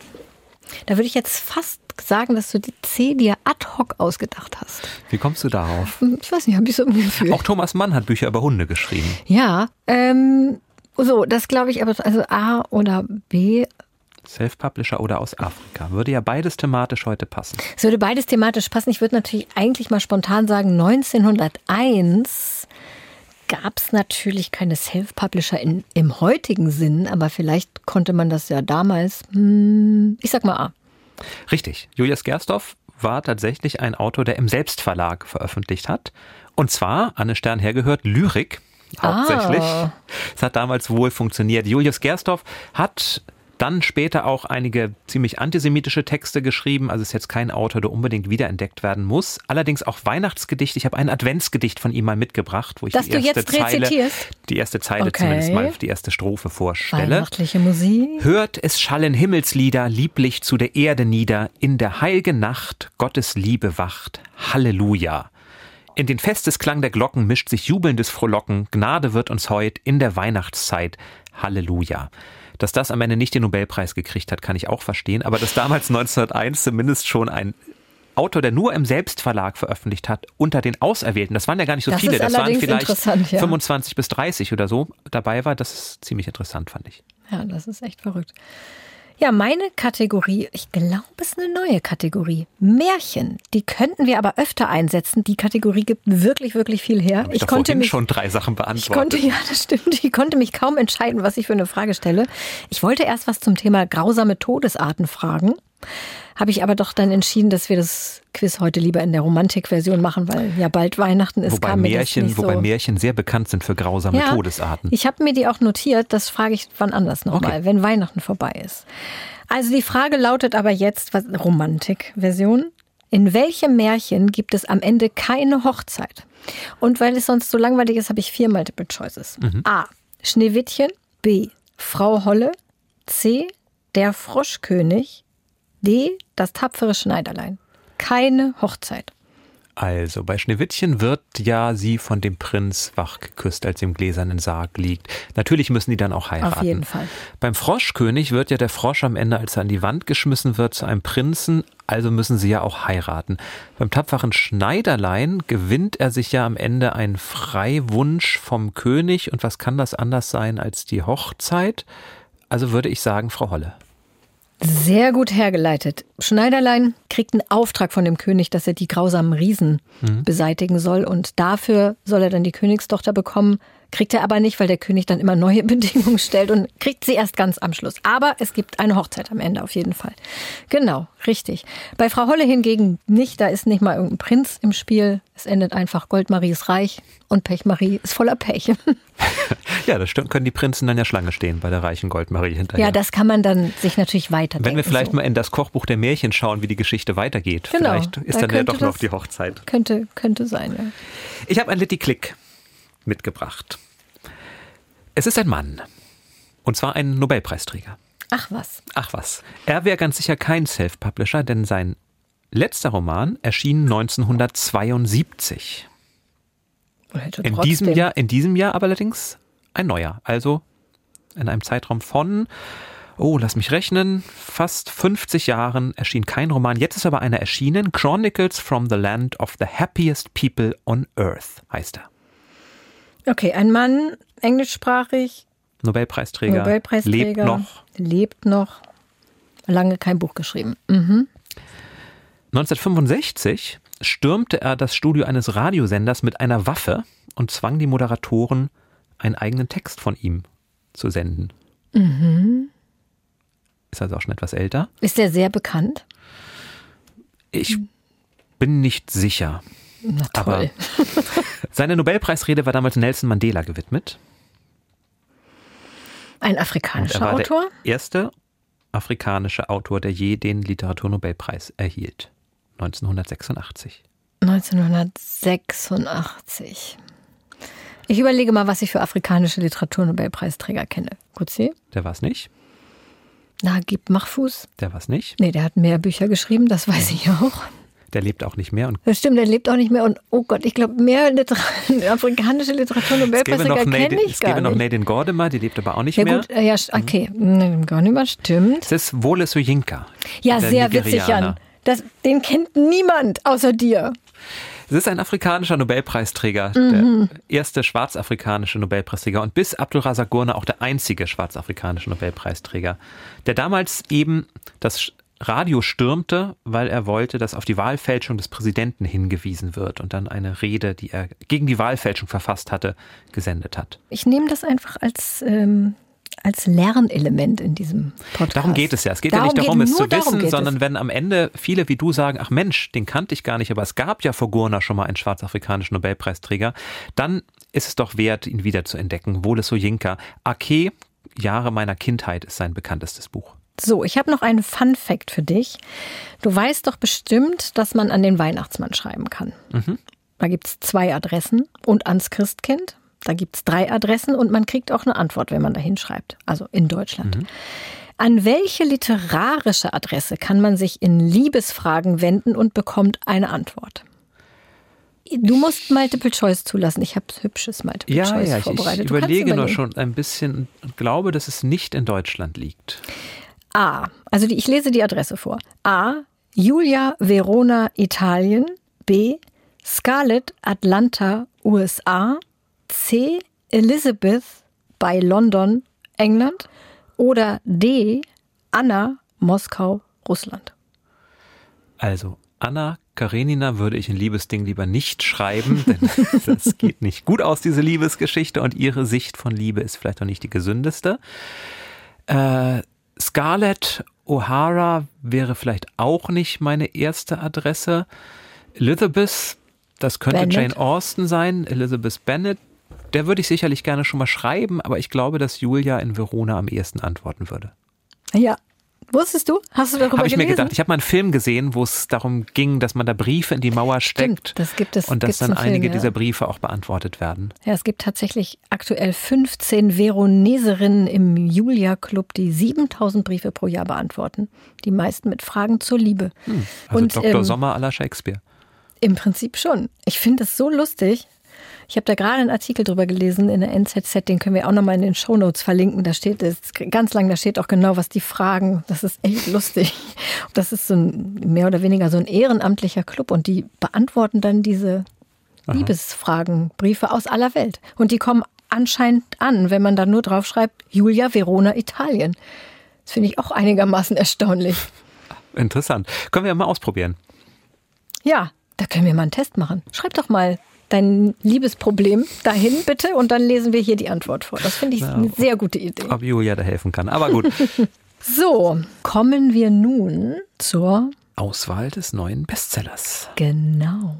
Da würde ich jetzt fast sagen, dass du die C dir ad hoc ausgedacht hast. Wie kommst du darauf? Hm, ich weiß nicht, habe ich so im Gefühl. Auch Thomas Mann hat Bücher über Hunde geschrieben. Ja, ähm, so, das glaube ich aber, also A oder B. Self-Publisher oder aus Afrika. Würde ja beides thematisch heute passen. Es würde beides thematisch passen. Ich würde natürlich eigentlich mal spontan sagen, 1901 gab es natürlich keine Self-Publisher im heutigen Sinn, aber vielleicht konnte man das ja damals. Hm, ich sag mal A. Richtig. Julius Gerstorff war tatsächlich ein Autor, der im Selbstverlag veröffentlicht hat. Und zwar, Anne Stern hergehört, Lyrik hauptsächlich. Ah. Es hat damals wohl funktioniert. Julius Gerstorff hat dann später auch einige ziemlich antisemitische Texte geschrieben. Also ist jetzt kein Autor, der unbedingt wiederentdeckt werden muss. Allerdings auch Weihnachtsgedichte. Ich habe ein Adventsgedicht von ihm mal mitgebracht, wo ich das die erste Zeile, die erste Zeile okay. zumindest mal, die erste Strophe vorstelle. Weihnachtliche Musik. Hört es schallen Himmelslieder, lieblich zu der Erde nieder. In der heiligen Nacht Gottes Liebe wacht. Halleluja. In den Festesklang der Glocken mischt sich jubelndes Frohlocken. Gnade wird uns heut in der Weihnachtszeit. Halleluja. Dass das am Ende nicht den Nobelpreis gekriegt hat, kann ich auch verstehen. Aber dass damals <laughs> 1901 zumindest schon ein Autor, der nur im Selbstverlag veröffentlicht hat, unter den Auserwählten, das waren ja gar nicht so das viele, das waren vielleicht ja. 25 bis 30 oder so dabei war, das ist ziemlich interessant, fand ich. Ja, das ist echt verrückt. Ja, meine Kategorie, ich glaube, es ist eine neue Kategorie. Märchen. Die könnten wir aber öfter einsetzen. Die Kategorie gibt wirklich, wirklich viel her. ich, ich konnte mich schon drei Sachen beantworten. Ich konnte, ja, das stimmt. Ich konnte mich kaum entscheiden, was ich für eine Frage stelle. Ich wollte erst was zum Thema grausame Todesarten fragen. Habe ich aber doch dann entschieden, dass wir das Quiz heute lieber in der Romantikversion machen, weil ja bald Weihnachten ist. Wobei Märchen, so. wobei Märchen sehr bekannt sind für grausame ja, Todesarten. Ich habe mir die auch notiert, das frage ich wann anders nochmal, okay. wenn Weihnachten vorbei ist. Also die Frage lautet aber jetzt, was Romantikversion. In welchem Märchen gibt es am Ende keine Hochzeit? Und weil es sonst so langweilig ist, habe ich vier Multiple Choices. Mhm. A. Schneewittchen. B. Frau Holle. C. Der Froschkönig. D. Das tapfere Schneiderlein. Keine Hochzeit. Also, bei Schneewittchen wird ja sie von dem Prinz wach geküsst, als sie im gläsernen Sarg liegt. Natürlich müssen die dann auch heiraten. Auf jeden Fall. Beim Froschkönig wird ja der Frosch am Ende, als er an die Wand geschmissen wird, zu einem Prinzen, also müssen sie ja auch heiraten. Beim tapferen Schneiderlein gewinnt er sich ja am Ende einen Freiwunsch vom König. Und was kann das anders sein als die Hochzeit? Also würde ich sagen, Frau Holle. Sehr gut hergeleitet. Schneiderlein kriegt einen Auftrag von dem König, dass er die grausamen Riesen mhm. beseitigen soll. Und dafür soll er dann die Königstochter bekommen. Kriegt er aber nicht, weil der König dann immer neue <laughs> Bedingungen stellt und kriegt sie erst ganz am Schluss. Aber es gibt eine Hochzeit am Ende auf jeden Fall. Genau, richtig. Bei Frau Holle hingegen nicht, da ist nicht mal irgendein Prinz im Spiel. Es endet einfach Goldmarie ist reich und Pechmarie ist voller Pech. <laughs> ja, das stimmt, können die Prinzen dann ja Schlange stehen bei der reichen Goldmarie hinterher. Ja, das kann man dann sich natürlich weiter Wenn wir vielleicht so. mal in das Kochbuch der Märchen schauen, wie die Geschichte weitergeht. Genau, vielleicht ist da dann ja doch noch die Hochzeit. Könnte, könnte sein, ja. Ich habe ein Litty Klick mitgebracht. Es ist ein Mann. Und zwar ein Nobelpreisträger. Ach was. Ach was. Er wäre ganz sicher kein Self-Publisher, denn sein letzter Roman erschien 1972. In diesem, Jahr, in diesem Jahr aber allerdings ein neuer. Also in einem Zeitraum von, oh, lass mich rechnen, fast 50 Jahren erschien kein Roman. Jetzt ist aber einer erschienen. Chronicles from the Land of the Happiest People on Earth heißt er. Okay, ein Mann, englischsprachig. Nobelpreisträger. Nobelpreisträger. Lebt noch. Lebt noch. Lange kein Buch geschrieben. Mhm. 1965 stürmte er das Studio eines Radiosenders mit einer Waffe und zwang die Moderatoren, einen eigenen Text von ihm zu senden. Mhm. Ist also auch schon etwas älter. Ist er sehr bekannt? Ich bin nicht sicher. Na toll. Aber <laughs> seine Nobelpreisrede war damals Nelson Mandela gewidmet. Ein afrikanischer er war Autor? Der erste afrikanische Autor, der je den Literaturnobelpreis erhielt. 1986. 1986. Ich überlege mal, was ich für afrikanische Literaturnobelpreisträger kenne. Kutzi? Der war es nicht. Nagib Mahfouz? Der war es nicht. Nee, der hat mehr Bücher geschrieben, das weiß ich auch. Der lebt auch nicht mehr. Und das stimmt, der lebt auch nicht mehr. Und oh Gott, ich glaube, mehr Liter <laughs> afrikanische Literatur Nobelpreisträger kenne ich Es gäbe noch Nadine Gordimer, die lebt aber auch nicht ja, mehr. Gut, äh, ja, okay, Nadine Gordimer stimmt. Es ist Wole Soyinka. Ja, sehr witzig, Jan. Das, den kennt niemand außer dir. Es ist ein afrikanischer Nobelpreisträger, mhm. der erste schwarzafrikanische Nobelpreisträger und bis Abdul Razak Gurna auch der einzige schwarzafrikanische Nobelpreisträger, der damals eben das Radio stürmte, weil er wollte, dass auf die Wahlfälschung des Präsidenten hingewiesen wird und dann eine Rede, die er gegen die Wahlfälschung verfasst hatte, gesendet hat. Ich nehme das einfach als ähm, als Lernelement in diesem Podcast. Darum geht es ja. Es geht darum ja nicht darum, es zu wissen, sondern es. wenn am Ende viele wie du sagen, ach Mensch, den kannte ich gar nicht, aber es gab ja vor Gurner schon mal einen schwarzafrikanischen Nobelpreisträger, dann ist es doch wert, ihn wieder zu entdecken. Wole Soyinka. Ake, Jahre meiner Kindheit ist sein bekanntestes Buch. So, ich habe noch einen Fun Fact für dich. Du weißt doch bestimmt, dass man an den Weihnachtsmann schreiben kann. Mhm. Da gibt es zwei Adressen und ans Christkind. Da gibt es drei Adressen und man kriegt auch eine Antwort, wenn man da hinschreibt. Also in Deutschland. Mhm. An welche literarische Adresse kann man sich in Liebesfragen wenden und bekommt eine Antwort? Du musst Multiple Choice zulassen. Ich habe hübsches Multiple ja, Choice ja, vorbereitet. Ich, ich überlege noch schon ein bisschen und glaube, dass es nicht in Deutschland liegt. A. Also die, ich lese die Adresse vor. A. Julia Verona Italien. B. Scarlett Atlanta USA. C. Elizabeth bei London England. Oder D. Anna Moskau Russland. Also Anna Karenina würde ich in Liebesding lieber nicht schreiben, <laughs> denn das geht nicht gut aus, diese Liebesgeschichte, und ihre Sicht von Liebe ist vielleicht auch nicht die gesündeste. Äh, Scarlett O'Hara wäre vielleicht auch nicht meine erste Adresse. Elizabeth, das könnte Bennett. Jane Austen sein. Elizabeth Bennet, der würde ich sicherlich gerne schon mal schreiben, aber ich glaube, dass Julia in Verona am ehesten antworten würde. Ja, Wusstest du? Hast du darüber Habe ich gelesen? mir gedacht. Ich habe mal einen Film gesehen, wo es darum ging, dass man da Briefe in die Mauer steckt. Stimmt, das gibt es. Und dass dann einige Film, ja. dieser Briefe auch beantwortet werden. Ja, es gibt tatsächlich aktuell 15 Veroneserinnen im Julia-Club, die 7000 Briefe pro Jahr beantworten. Die meisten mit Fragen zur Liebe. Hm, also Und, Dr. Ähm, Sommer aller Shakespeare. Im Prinzip schon. Ich finde es so lustig. Ich habe da gerade einen Artikel drüber gelesen in der NZZ, den können wir auch nochmal in den Shownotes verlinken. Da steht es ganz lang, da steht auch genau, was die fragen. Das ist echt lustig. Das ist so ein mehr oder weniger so ein ehrenamtlicher Club und die beantworten dann diese Aha. Liebesfragen, Briefe aus aller Welt. Und die kommen anscheinend an, wenn man da nur drauf schreibt, Julia Verona Italien. Das finde ich auch einigermaßen erstaunlich. Interessant. Können wir ja mal ausprobieren. Ja, da können wir mal einen Test machen. Schreib doch mal dein Liebesproblem dahin bitte und dann lesen wir hier die Antwort vor. Das finde ich ja, eine sehr gute Idee. Ob Julia da helfen kann, aber gut. <laughs> so, kommen wir nun zur Auswahl des neuen Bestsellers. Genau.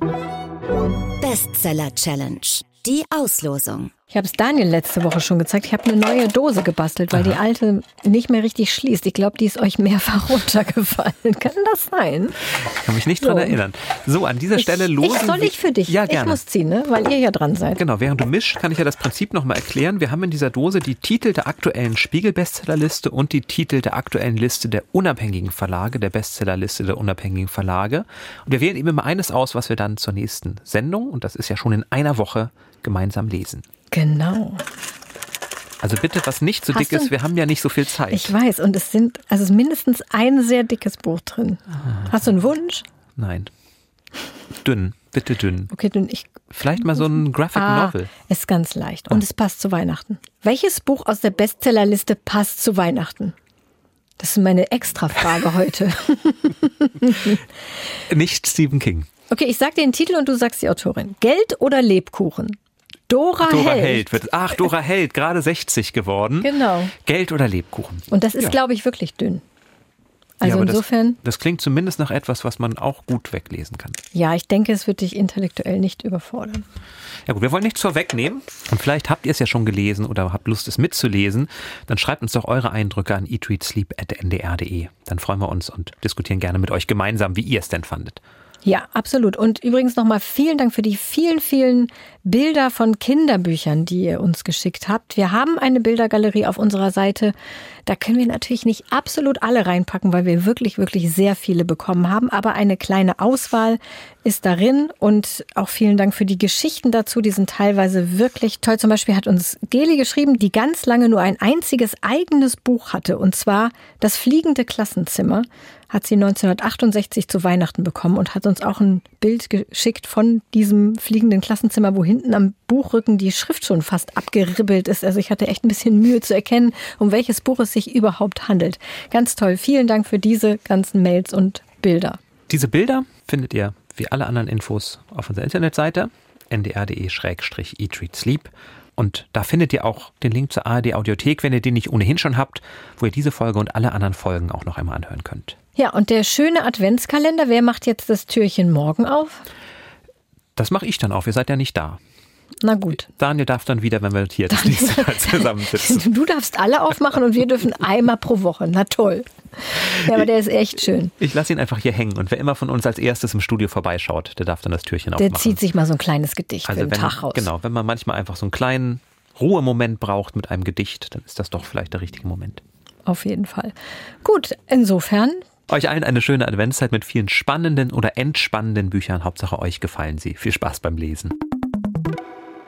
Bestseller Challenge. Die Auslosung. Ich habe es Daniel letzte Woche schon gezeigt. Ich habe eine neue Dose gebastelt, weil Aha. die alte nicht mehr richtig schließt. Ich glaube, die ist euch mehrfach <laughs> runtergefallen. Kann das sein? Ich kann mich nicht so. dran erinnern. So, an dieser Stelle losen ich, Soll ich für dich? Ja, gerne. Ich muss ziehen, ne? weil ihr ja dran seid. Genau, während du mischst, kann ich ja das Prinzip nochmal erklären. Wir haben in dieser Dose die Titel der aktuellen Spiegel-Bestsellerliste und die Titel der aktuellen Liste der unabhängigen Verlage, der Bestsellerliste der unabhängigen Verlage. Und wir wählen eben immer eines aus, was wir dann zur nächsten Sendung, und das ist ja schon in einer Woche, gemeinsam lesen. Genau. Also bitte, was nicht so Hast dick ist, wir haben ja nicht so viel Zeit. Ich weiß, und es sind, also ist mindestens ein sehr dickes Buch drin. Ah. Hast du einen Wunsch? Nein. Dünn, bitte dünn. Okay, dünn. Ich, Vielleicht mal so ein Graphic ah, Novel. Ist ganz leicht. Und ah. es passt zu Weihnachten. Welches Buch aus der Bestsellerliste passt zu Weihnachten? Das ist meine Extrafrage <laughs> heute. Nicht Stephen King. Okay, ich sag den Titel und du sagst die Autorin. Geld oder Lebkuchen? Dora, Dora Held. Held wird, ach, Dora Held, gerade 60 geworden. Genau. Geld oder Lebkuchen. Und das ist, ja. glaube ich, wirklich dünn. Also ja, insofern. Das, das, klingt zumindest nach etwas, was man auch gut weglesen kann. Ja, ich denke, es wird dich intellektuell nicht überfordern. Ja gut, wir wollen nichts vorwegnehmen. Und vielleicht habt ihr es ja schon gelesen oder habt Lust, es mitzulesen. Dann schreibt uns doch eure Eindrücke an eatreadsleep.ndr.de. Dann freuen wir uns und diskutieren gerne mit euch gemeinsam, wie ihr es denn fandet. Ja, absolut. Und übrigens nochmal vielen Dank für die vielen, vielen Bilder von Kinderbüchern, die ihr uns geschickt habt. Wir haben eine Bildergalerie auf unserer Seite. Da können wir natürlich nicht absolut alle reinpacken, weil wir wirklich, wirklich sehr viele bekommen haben. Aber eine kleine Auswahl ist darin. Und auch vielen Dank für die Geschichten dazu. Die sind teilweise wirklich toll. Zum Beispiel hat uns Geli geschrieben, die ganz lange nur ein einziges eigenes Buch hatte. Und zwar Das fliegende Klassenzimmer hat sie 1968 zu Weihnachten bekommen und hat uns auch ein Bild geschickt von diesem fliegenden Klassenzimmer, wo hinten am Buchrücken die Schrift schon fast abgeribbelt ist. Also ich hatte echt ein bisschen Mühe zu erkennen, um welches Buch es sich überhaupt handelt. Ganz toll. Vielen Dank für diese ganzen Mails und Bilder. Diese Bilder findet ihr wie alle anderen Infos auf unserer Internetseite ndr.de-eatreadsleep. Und da findet ihr auch den Link zur ARD Audiothek, wenn ihr den nicht ohnehin schon habt, wo ihr diese Folge und alle anderen Folgen auch noch einmal anhören könnt. Ja, und der schöne Adventskalender, wer macht jetzt das Türchen morgen auf? Das mache ich dann auf, ihr seid ja nicht da. Na gut. Daniel darf dann wieder, wenn wir hier das nächste Mal zusammensitzen. Du darfst alle aufmachen und wir dürfen einmal pro Woche. Na toll. Ja, aber der ist echt schön. Ich lasse ihn einfach hier hängen und wer immer von uns als erstes im Studio vorbeischaut, der darf dann das Türchen der aufmachen. Der zieht sich mal so ein kleines Gedicht also für den wenn, Tag raus. Genau, wenn man manchmal einfach so einen kleinen Ruhemoment braucht mit einem Gedicht, dann ist das doch vielleicht der richtige Moment. Auf jeden Fall. Gut, insofern. Euch allen eine schöne Adventszeit mit vielen spannenden oder entspannenden Büchern. Hauptsache euch gefallen sie. Viel Spaß beim Lesen.